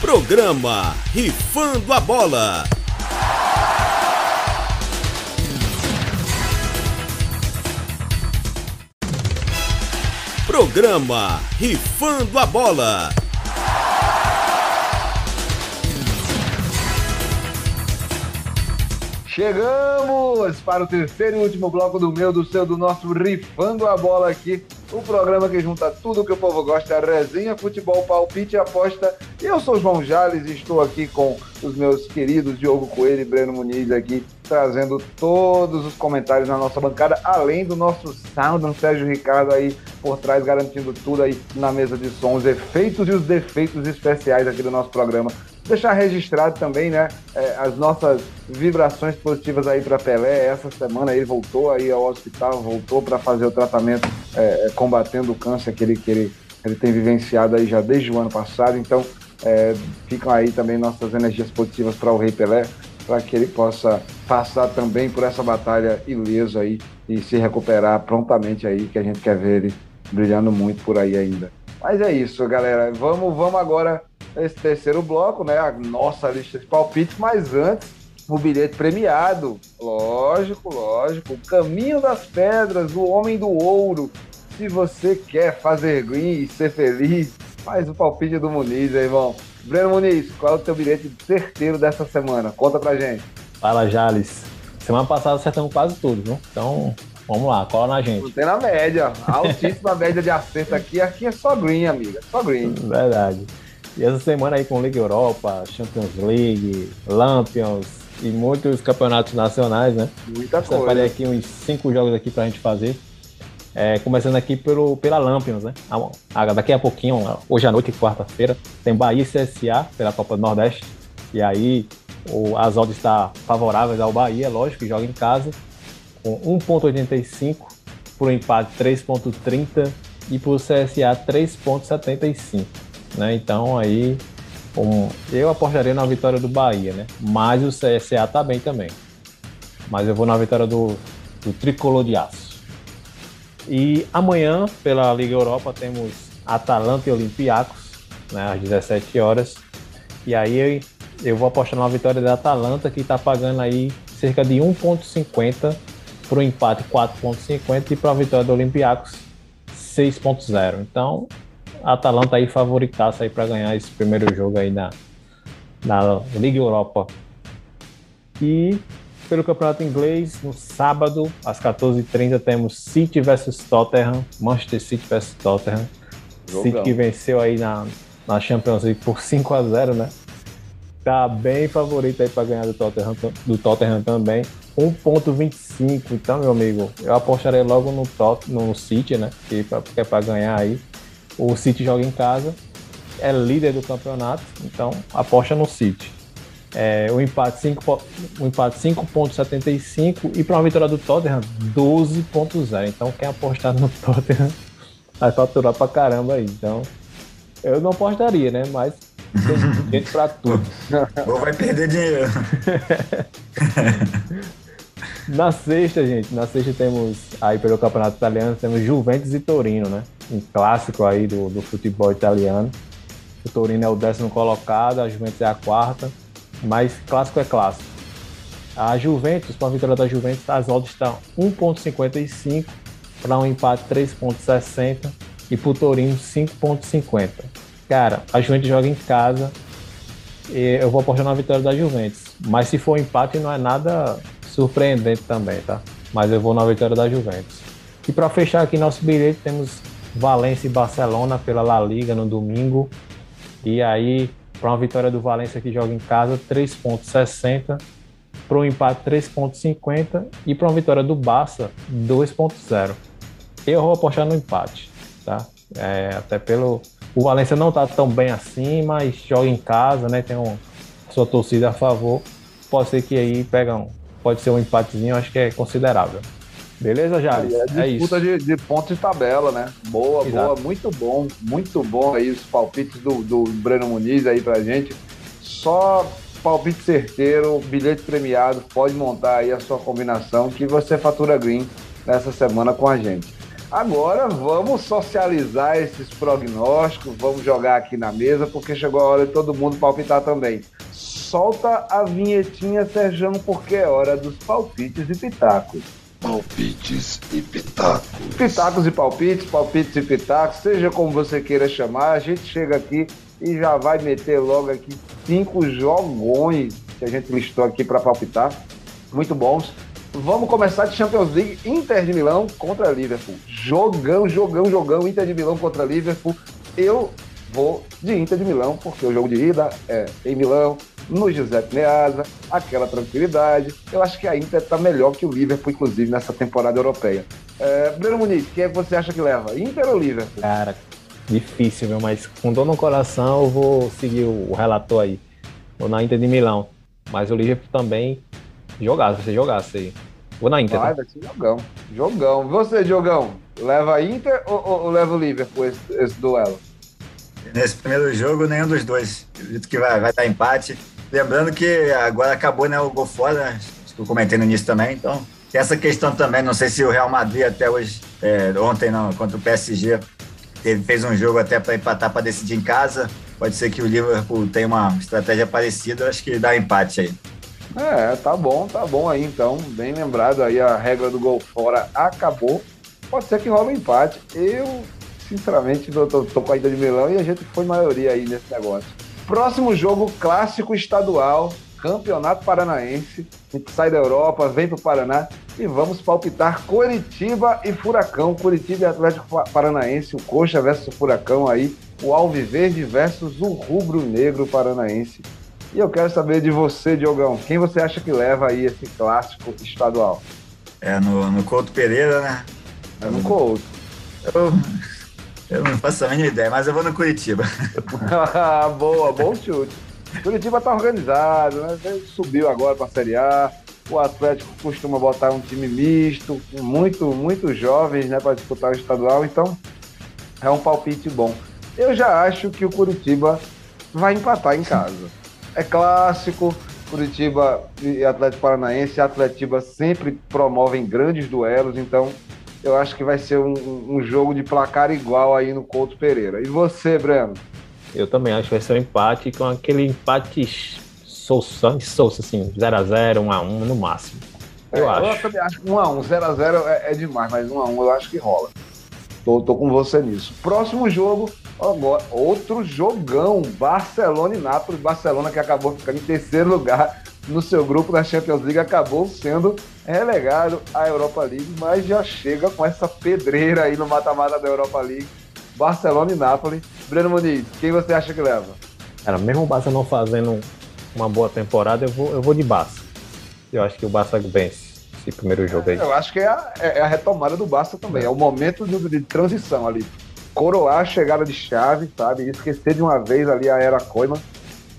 Programa Rifando a Bola. Programa Rifando a Bola. Chegamos para o terceiro e último bloco do meu, do seu, do nosso Rifando a Bola aqui. O programa que junta tudo que o povo gosta, resenha, futebol, palpite e aposta. E eu sou o João Jales e estou aqui com os meus queridos Diogo Coelho e Breno Muniz aqui, trazendo todos os comentários na nossa bancada, além do nosso sound, Sérgio Ricardo aí por trás, garantindo tudo aí na mesa de som, os efeitos e os defeitos especiais aqui do nosso programa deixar registrado também, né, é, as nossas vibrações positivas aí para Pelé. Essa semana ele voltou aí ao hospital, voltou para fazer o tratamento é, é, combatendo o câncer que ele, que ele, ele tem vivenciado aí já desde o ano passado. Então, é, ficam aí também nossas energias positivas para o Rei Pelé, para que ele possa passar também por essa batalha ileso aí e se recuperar prontamente aí, que a gente quer ver ele brilhando muito por aí ainda. Mas é isso, galera. Vamos, vamos agora esse terceiro bloco, né? A nossa lista de palpites, mas antes, o bilhete premiado. Lógico, lógico. O caminho das pedras, o homem do ouro. Se você quer fazer green e ser feliz, faz o palpite do Muniz, aí, irmão. Breno Muniz, qual é o teu bilhete certeiro dessa semana? Conta pra gente. Fala, Jales. Semana passada acertamos quase tudo, viu? Então, vamos lá, cola na gente. Tem na média. Altíssima média de acerto aqui. Aqui é só green, amiga. Só green. Verdade. E essa semana aí com Liga Europa, Champions League, Lampions e muitos campeonatos nacionais, né? Muita coisa. Separei aqui uns cinco jogos aqui pra gente fazer. É, começando aqui pelo, pela Lampions, né? Daqui a pouquinho, hoje à noite, quarta-feira, tem Bahia e CSA pela Copa do Nordeste. E aí o, as odds estão favoráveis ao Bahia, lógico, que joga em casa, com 1,85, para o empate 3,30 e para o CSA 3,75 né? Então aí um, eu apostaria na vitória do Bahia, né? Mas o CSA tá bem também. Mas eu vou na vitória do, do Tricolor de Aço. E amanhã, pela Liga Europa, temos Atalanta e Olympiacos, né, às 17 horas. E aí eu, eu vou apostar na vitória da Atalanta, que está pagando aí cerca de 1,50 para o empate 4,50 e para a vitória do Olympiacos 6,0. Então a Atalanta aí favoritaça aí para ganhar esse primeiro jogo aí na, na Liga Europa. E pelo Campeonato Inglês, no sábado, às 14h30, temos City versus Tottenham, Manchester City versus Tottenham. Jogão. City que venceu aí na, na Champions League por 5 a 0 né? Tá bem favorito aí para ganhar do Tottenham, do Tottenham também. 1.25, então, meu amigo, eu apostarei logo no, Tot, no City, né? Que, pra, que é para ganhar aí. O City joga em casa, é líder do campeonato, então aposta no City. É, o empate 5,75 e para uma vitória do Tottenham 12,0. Então quem apostar no Tottenham vai faturar pra caramba aí. Então eu não apostaria, né? Mas tem gente pra tudo. Ou vai perder dinheiro. Na sexta, gente, na sexta temos aí pelo Campeonato Italiano, temos Juventus e Torino, né? Um clássico aí do, do futebol italiano. O Torino é o décimo colocado, a Juventus é a quarta, mas clássico é clássico. A Juventus, com a vitória da Juventus, as odds estão 1,55 para um empate 3,60 e para o Torino 5,50. Cara, a Juventus joga em casa, eu vou apostar na vitória da Juventus, mas se for empate não é nada surpreendente também, tá? Mas eu vou na vitória da Juventus. E para fechar aqui nosso bilhete, temos Valência e Barcelona pela La Liga no domingo. E aí, para uma vitória do Valência que joga em casa, 3,60. Para um empate, 3,50. E para uma vitória do Barça, 2,0. Eu vou apostar no empate, tá? É, até pelo. O Valência não está tão bem assim, mas joga em casa, né? Tem um, sua torcida a favor. Pode ser que aí pega um. Pode ser um empatezinho, acho que é considerável. Beleza, Jales? É, é disputa de, de pontos de tabela, né? Boa, Exato. boa, muito bom, muito bom aí os palpites do, do Breno Muniz aí pra gente. Só palpite certeiro, bilhete premiado, pode montar aí a sua combinação que você fatura green nessa semana com a gente. Agora vamos socializar esses prognósticos, vamos jogar aqui na mesa, porque chegou a hora de todo mundo palpitar também. Solta a vinhetinha, Sérgio, porque é hora dos palpites e pitacos. Palpites e pitacos. Pitacos e palpites, palpites e pitacos, seja como você queira chamar, a gente chega aqui e já vai meter logo aqui cinco jogões que a gente listou aqui para palpitar. Muito bons. Vamos começar de Champions League, Inter de Milão contra Liverpool. Jogão, jogão, jogão, Inter de Milão contra Liverpool. Eu vou de Inter de Milão, porque o jogo de ida é em Milão, no Giuseppe Meazza, aquela tranquilidade. Eu acho que a Inter está melhor que o Liverpool, inclusive, nessa temporada europeia. É, Breno Muniz, quem é que você acha que leva? Inter ou Liverpool? Cara, difícil, meu, mas com dor no coração eu vou seguir o relator aí. Vou na Inter de Milão. Mas o Liverpool também jogasse, você jogasse aí. Vou na Inter. Vai, tá? vai ser jogão. Jogão. Você, Jogão, leva a Inter ou, ou, ou leva o Liverpool esse, esse duelo? Nesse primeiro jogo, nenhum dos dois. Acredito que vai, vai dar empate. Lembrando que agora acabou né, o gol fora, né? acho que eu comentei no início também, então essa questão também, não sei se o Real Madrid até hoje, é, ontem não, contra o PSG, teve, fez um jogo até para empatar para decidir em casa. Pode ser que o Liverpool tenha uma estratégia parecida, acho que dá empate aí. É, tá bom, tá bom aí então. Bem lembrado aí, a regra do gol fora acabou. Pode ser que rola um empate. Eu, sinceramente, tô, tô, tô com a ida de Milão e a gente foi maioria aí nesse negócio. Próximo jogo, clássico estadual, Campeonato Paranaense. A gente sai da Europa, vem para o Paraná e vamos palpitar Curitiba e Furacão. Curitiba e Atlético Paranaense, o Coxa versus o Furacão aí, o Alviverde versus o Rubro Negro Paranaense. E eu quero saber de você, Diogão, quem você acha que leva aí esse clássico estadual? É no, no Couto Pereira, né? É no Couto. Eu, eu não faço a mínima ideia, mas eu vou no Curitiba. Boa, bom chute. Curitiba tá organizado, né? Subiu agora para a Série A. O Atlético costuma botar um time misto, muito, muito jovens, né, para disputar o estadual. Então, é um palpite bom. Eu já acho que o Curitiba vai empatar em casa. É clássico, Curitiba e Atlético Paranaense. Atletiba sempre promovem grandes duelos, então eu acho que vai ser um, um, jogo de placar igual aí no Couto Pereira. E você, Breno? Eu também acho que vai ser um empate com aquele empate souça, souça assim, 0x0, 1x1 no máximo. Eu é, acho. Eu também acho que 1x1, 0x0 é, é, demais, mas 1x1 eu acho que rola. Tô, tô com você nisso. Próximo jogo, agora, outro jogão, Barcelona e Nápoles. Barcelona que acabou ficando em terceiro lugar no seu grupo da Champions League, acabou sendo relegado à Europa League, mas já chega com essa pedreira aí no mata-mata da Europa League. Barcelona e Nápoles. Breno Muniz, quem você acha que leva? Cara, mesmo o Barça não fazendo uma boa temporada, eu vou, eu vou de Barça. Eu acho que o Barça vence esse primeiro jogo aí. Eu acho que é a, é a retomada do Barça também. É o momento de, de, transição ali. Coroar a chegada de chave, sabe? esquecer de uma vez ali a era Koeman.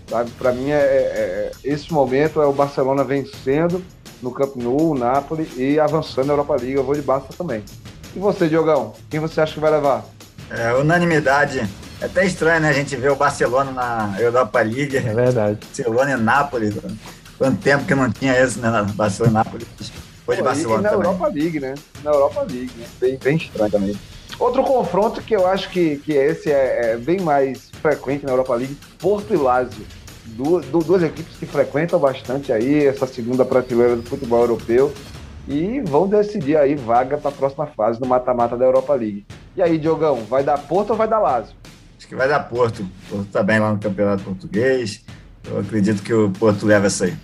Sabe? Para mim, é, é, é, esse momento é o Barcelona vencendo no Camp Nou, o Napoli e avançando na Europa League. Eu vou de Barça também. E você, Diogão? Quem você acha que vai levar? É, unanimidade. É até estranho, né? A gente ver o Barcelona na Europa League. É verdade. Barcelona e Nápoles. Quanto tempo que não tinha isso, né? Barcelona e Nápoles. Foi de Barcelona na também. Europa League, né? Na Europa League, né? Bem, bem estranho também. Outro confronto que eu acho que, que esse é, é bem mais frequente na Europa League, Porto e Lazio duas, duas equipes que frequentam bastante aí essa segunda prateleira do futebol europeu e vão decidir aí vaga para a próxima fase do mata-mata da Europa League. E aí, Diogão, vai dar Porto ou vai dar Lazio? Acho que vai dar Porto. O Porto está bem lá no Campeonato Português. Eu acredito que o Porto leva essa aí.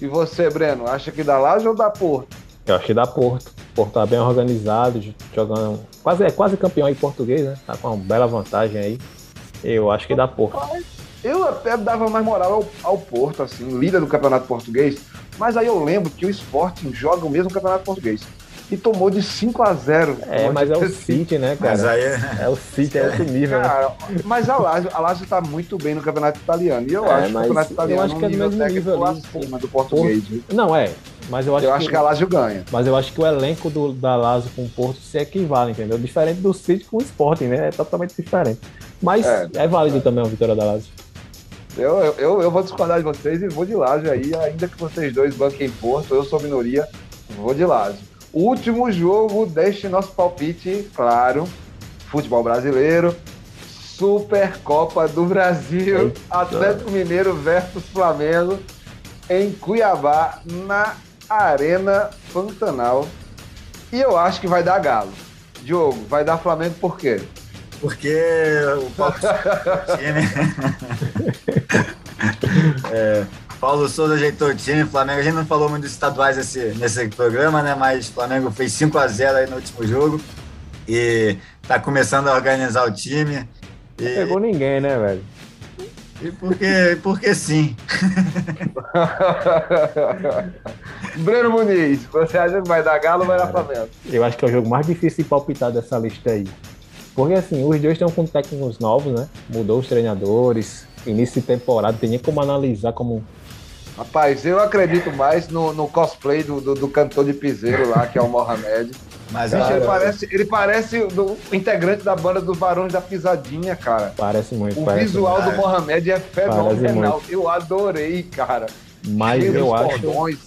E você, Breno, acha que dá Lazio ou dá Porto? Eu acho que dá Porto. Porto tá bem organizado, jogando. Quase, é quase campeão aí português, né? Tá com uma bela vantagem aí. Eu acho que dá Porto. Eu até dava mais moral ao, ao Porto, assim, líder do campeonato português. Mas aí eu lembro que o Sporting joga o mesmo campeonato português e tomou de 5 a 0 É, mas é o City, né, cara? Mas aí é o City, é outro nível. né? Cara, mas a Lazio, a Lazio tá muito bem no campeonato italiano. E eu É, acho que o campeonato italiano eu acho que é do mesmo técnico nível ali. acima do português. viu? Não, é. Mas eu acho, Eu acho que a Lazio ganha. Mas eu acho que o elenco do, da Lazio com o Porto se equivale, entendeu? Diferente do City com o Sporting, né? É totalmente diferente. Mas É. é, válido também a vitória da Lazio. Eu, eu, eu, vou discordar de vocês e vou de Lazio aí, ainda que vocês dois banquem Porto, eu sou minoria, vou de Lazio. Último jogo deste nosso palpite, claro, futebol brasileiro, Supercopa do Brasil, Eita. Atlético Mineiro versus Flamengo, em Cuiabá, na Arena Pantanal. E eu acho que vai dar Galo. Diogo, vai dar Flamengo por quê? Porque o Paulo Souza ajeitou o time. É, Paulo Souza ajeitou o time, Flamengo. A gente não falou muito dos estaduais esse, nesse programa, né? Mas o Flamengo fez 5 a 0 aí no último jogo e tá começando a organizar o time. E, Não pegou ninguém, né, velho? e porque, porque sim. Breno Muniz, você acha que vai dar Galo ou vai dar Flamengo? Eu acho que é o jogo mais difícil de palpitar dessa lista aí. Porque assim, os dois estão com técnicos novos, né? Mudou os treinadores, início de temporada, tem nem como analisar como. Rapaz, eu acredito mais no, no cosplay do, do, do cantor de piseiro lá, que é o Mohamed. Mas Bicho, ele parece, ele parece o o integrante da banda dos Barões da Pisadinha, cara. Parece muito. O parece visual muito. do Mohamed é fenomenal. Eu adorei, cara. Mas Cheio eu acho. cordões,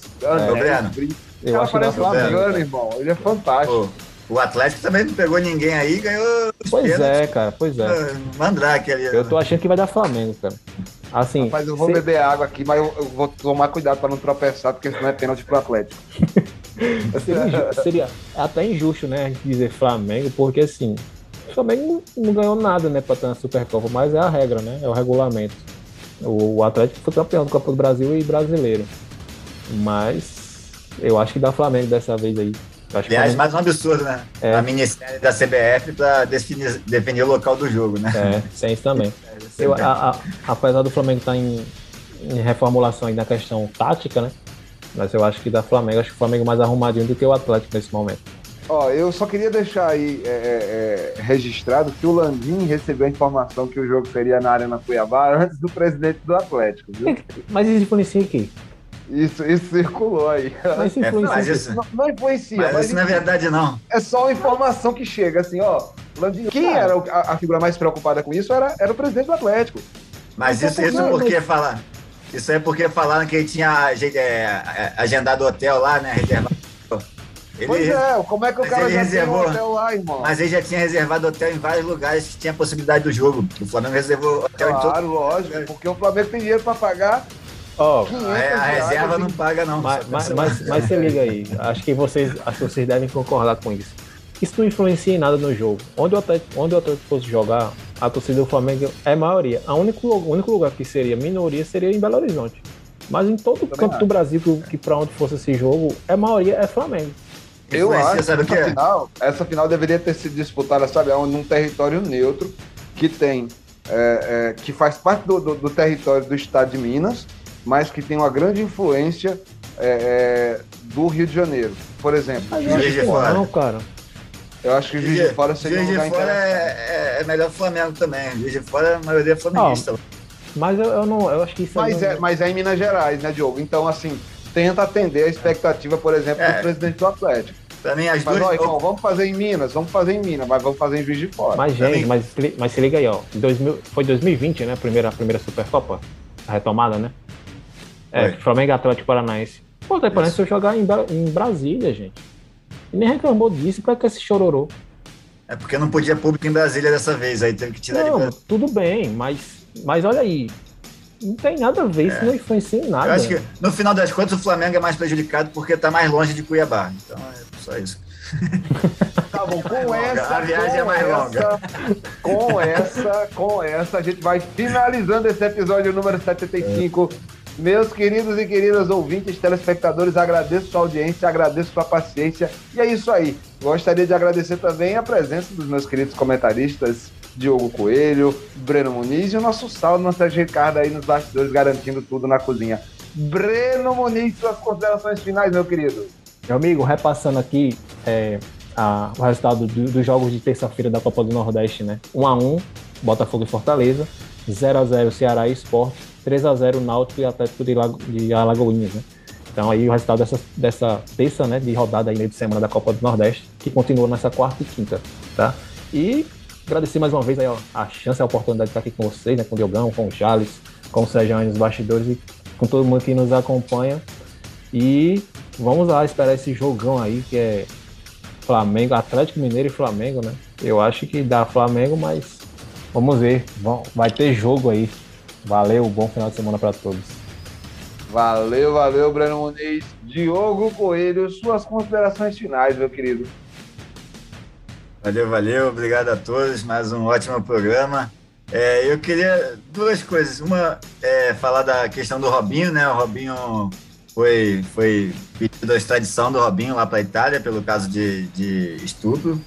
brincos. O Eu cara acho parece um afegano, irmão. Ele é fantástico. pô, o Atlético também não pegou ninguém aí, ganhou Pois pênaltis. é, cara, pois é. Ah, Mandrake ali. Eu tô achando que vai dar Flamengo, cara. Assim, Rapaz, eu vou se- beber água aqui, mas eu, eu vou tomar cuidado pra não tropeçar, porque senão é pênalti pro Atlético. seria, seria até injusto, né, a gente dizer Flamengo, porque assim, o Flamengo não, não ganhou nada, né, pra estar na Supercopa, mas é a regra, né, é o regulamento. O, o Atlético foi campeão do Copa do Brasil e brasileiro. Mas eu acho que dá Flamengo dessa vez aí. Eu acho que Aliás, mais um absurdo, né? É. A ministério da CBF para definir, definir o local do jogo, né? É, tem isso também. Eu, a- a- apesar do Flamengo estar em, em reformulação aí na questão tática, né? Mas eu acho que dá Flamengo, acho que o Flamengo é mais arrumadinho do que o Atlético nesse momento. Ó, eu só queria deixar aí é, é, é, registrado que o Landim recebeu a informação que o jogo seria na Arena Cuiabá antes do presidente do Atlético, viu? Mas isso influencia aqui. Isso, isso circulou aí. Mas isso É, influencia mas aqui. isso, Não, não influencia, mas mas, isso não é verdade, não. é só uma informação que chega, assim, ó. Landim, quem era o- a, a figura mais preocupada com isso era, era o presidente do Atlético. Mas isso, isso Não, porque falar. Isso é porque falaram que ele tinha aje- é, agendado o hotel lá, né? Reservado. Ele, Pois é, como é que o mas cara já reservou. tem um hotel lá, irmão? Mas ele já tinha reservado hotel em vários lugares que tinha possibilidade do jogo. O Flamengo reservou hotel em todo. Claro, lógico, porque o Flamengo tem dinheiro pra pagar Ó, 500 A, a reserva reais não paga, não. mas, Só mas, cancela. mas, mas se liga aí. Acho que vocês, acho que vocês devem concordar com isso. Isso não influencia em nada no jogo. Onde o Atlético, onde o Atlético fosse jogar, a torcida do Flamengo é maioria. A único, o único lugar que seria minoria seria em Belo Horizonte. Mas em todo o canto acho. do Brasil, que, que para onde fosse esse jogo, é maioria é Flamengo. Eu acho que essa é? final, essa final deveria ter sido disputada, sabe, num território neutro que tem, é, é, que faz parte do, do- do território do estado de Minas, mas que tem uma grande influência é, é, do Rio de Janeiro. Por exemplo, Juiz acho de que Fora. não, cara. eu acho que o Juiz de Fora seria um Juiz lugar de Fora é, é, é melhor Flamengo também. Juiz de Fora, a maioria é flamenguista. Mas eu, eu não, eu acho que isso aí Mas não- é, mas é em Minas Gerais, né, Diogo? Então, assim, tenta atender a expectativa, por exemplo, É. do presidente do Atlético. Pra mim, as Mas, duas. ó, irmão, vamos fazer em Minas, vamos fazer em Minas, mas vamos fazer em Juiz de Fora. Mas, Também. gente, mas, mas se liga aí, ó. Em 2000, foi 2020, né? A primeira, a primeira Supercopa. A retomada, né? É, Foi. Flamengo Atlético Paranaense. Pô, o Atlético Paranaense foi jogar em, Bra- em Brasília, gente. E nem reclamou disso, pra que esse chororô? É porque não podia público em Brasília dessa vez, aí teve que tirar de Não, tudo bem, mas, mas olha aí. Não tem nada a ver, isso não influencia em nada. É. Eu acho que, no final das contas, o Flamengo é mais prejudicado porque tá mais longe de Cuiabá. Então é só isso. Tá bom, com longa, essa. a viagem é mais essa, longa. Com essa, com essa, a gente vai finalizando esse episódio número 75 Meus queridos e queridas ouvintes, telespectadores, agradeço sua audiência, agradeço sua paciência. E é isso aí. Gostaria de agradecer também a presença dos meus queridos comentaristas Diogo Coelho, Breno Muniz e o nosso saldo, nosso Ricardo aí nos bastidores, garantindo tudo na cozinha. Breno Muniz, suas considerações finais, meu querido. Meu amigo, repassando aqui é, a, o resultado do, dos jogos de terça-feira da Copa do Nordeste, né? 1x1, Botafogo e Fortaleza, 0x0 Ceará e Sport, 3x0 Náutico e Atlético de, Lago, de Alagoinhas, né? Então aí o resultado dessa, dessa terça, né, de rodada aí meio de semana da Copa do Nordeste, que continua nessa quarta e quinta, tá? E agradecer mais uma vez aí, ó, a chance, a oportunidade de estar aqui com vocês, né, com o Diogão, com o Charles, com o Sérgio aí nos bastidores e com todo mundo que nos acompanha. E vamos lá esperar esse jogão aí que é Flamengo, Atlético Mineiro e Flamengo, né? Eu acho que dá Flamengo, mas vamos ver. Vai ter jogo aí. Valeu, bom final de semana para todos. Valeu, valeu, Breno Muniz. Diogo Coelho, suas considerações finais, meu querido. Valeu, valeu. Obrigado a todos. Mais um ótimo programa. É, eu queria duas coisas. Uma é falar da questão do Robinho, né? O Robinho foi, foi pedido a extradição do Robinho lá para a Itália pelo caso de, de estupro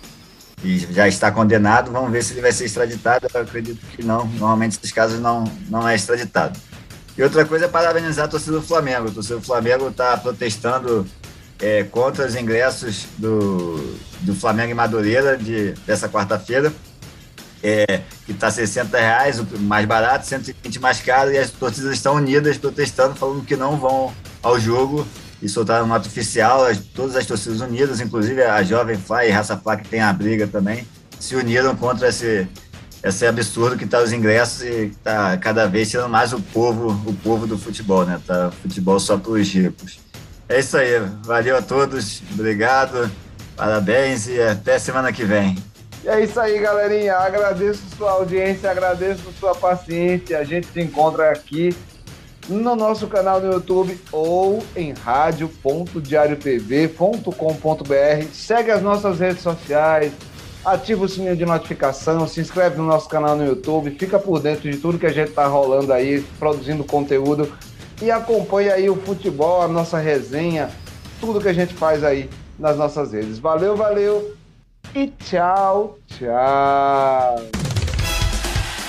e já está condenado. Vamos ver se ele vai ser extraditado. Eu acredito que não. Normalmente, esses casos não, não é extraditado. E outra coisa é parabenizar a torcida do Flamengo. A torcida do Flamengo está protestando é, contra os ingressos do, do Flamengo em Madureira de, dessa quarta-feira é, que está 60 reais, o mais barato, 120 mais caro, e as torcidas estão unidas protestando, falando que não vão ao jogo e soltaram nota oficial, as, todas as torcidas unidas, inclusive a Jovem Fly e Raça Fly, que tem a briga também, se uniram contra esse, esse absurdo que está os ingressos e está cada vez sendo mais o povo, o povo do futebol, né? Tá futebol só para os ricos. É isso aí, valeu a todos, obrigado, parabéns e até semana que vem. E é isso aí, galerinha. Agradeço sua audiência, agradeço sua paciência. A gente se encontra aqui no nosso canal no YouTube ou em rádio.diariotv.com.br. Segue as nossas redes sociais, ativa o sininho de notificação, se inscreve no nosso canal no YouTube, fica por dentro de tudo que a gente está rolando aí, produzindo conteúdo e acompanha aí o futebol, a nossa resenha, tudo que a gente faz aí nas nossas redes. Valeu, valeu! e tchau, tchau.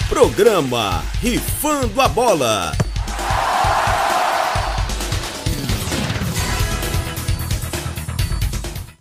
Programa Rifando a Bola.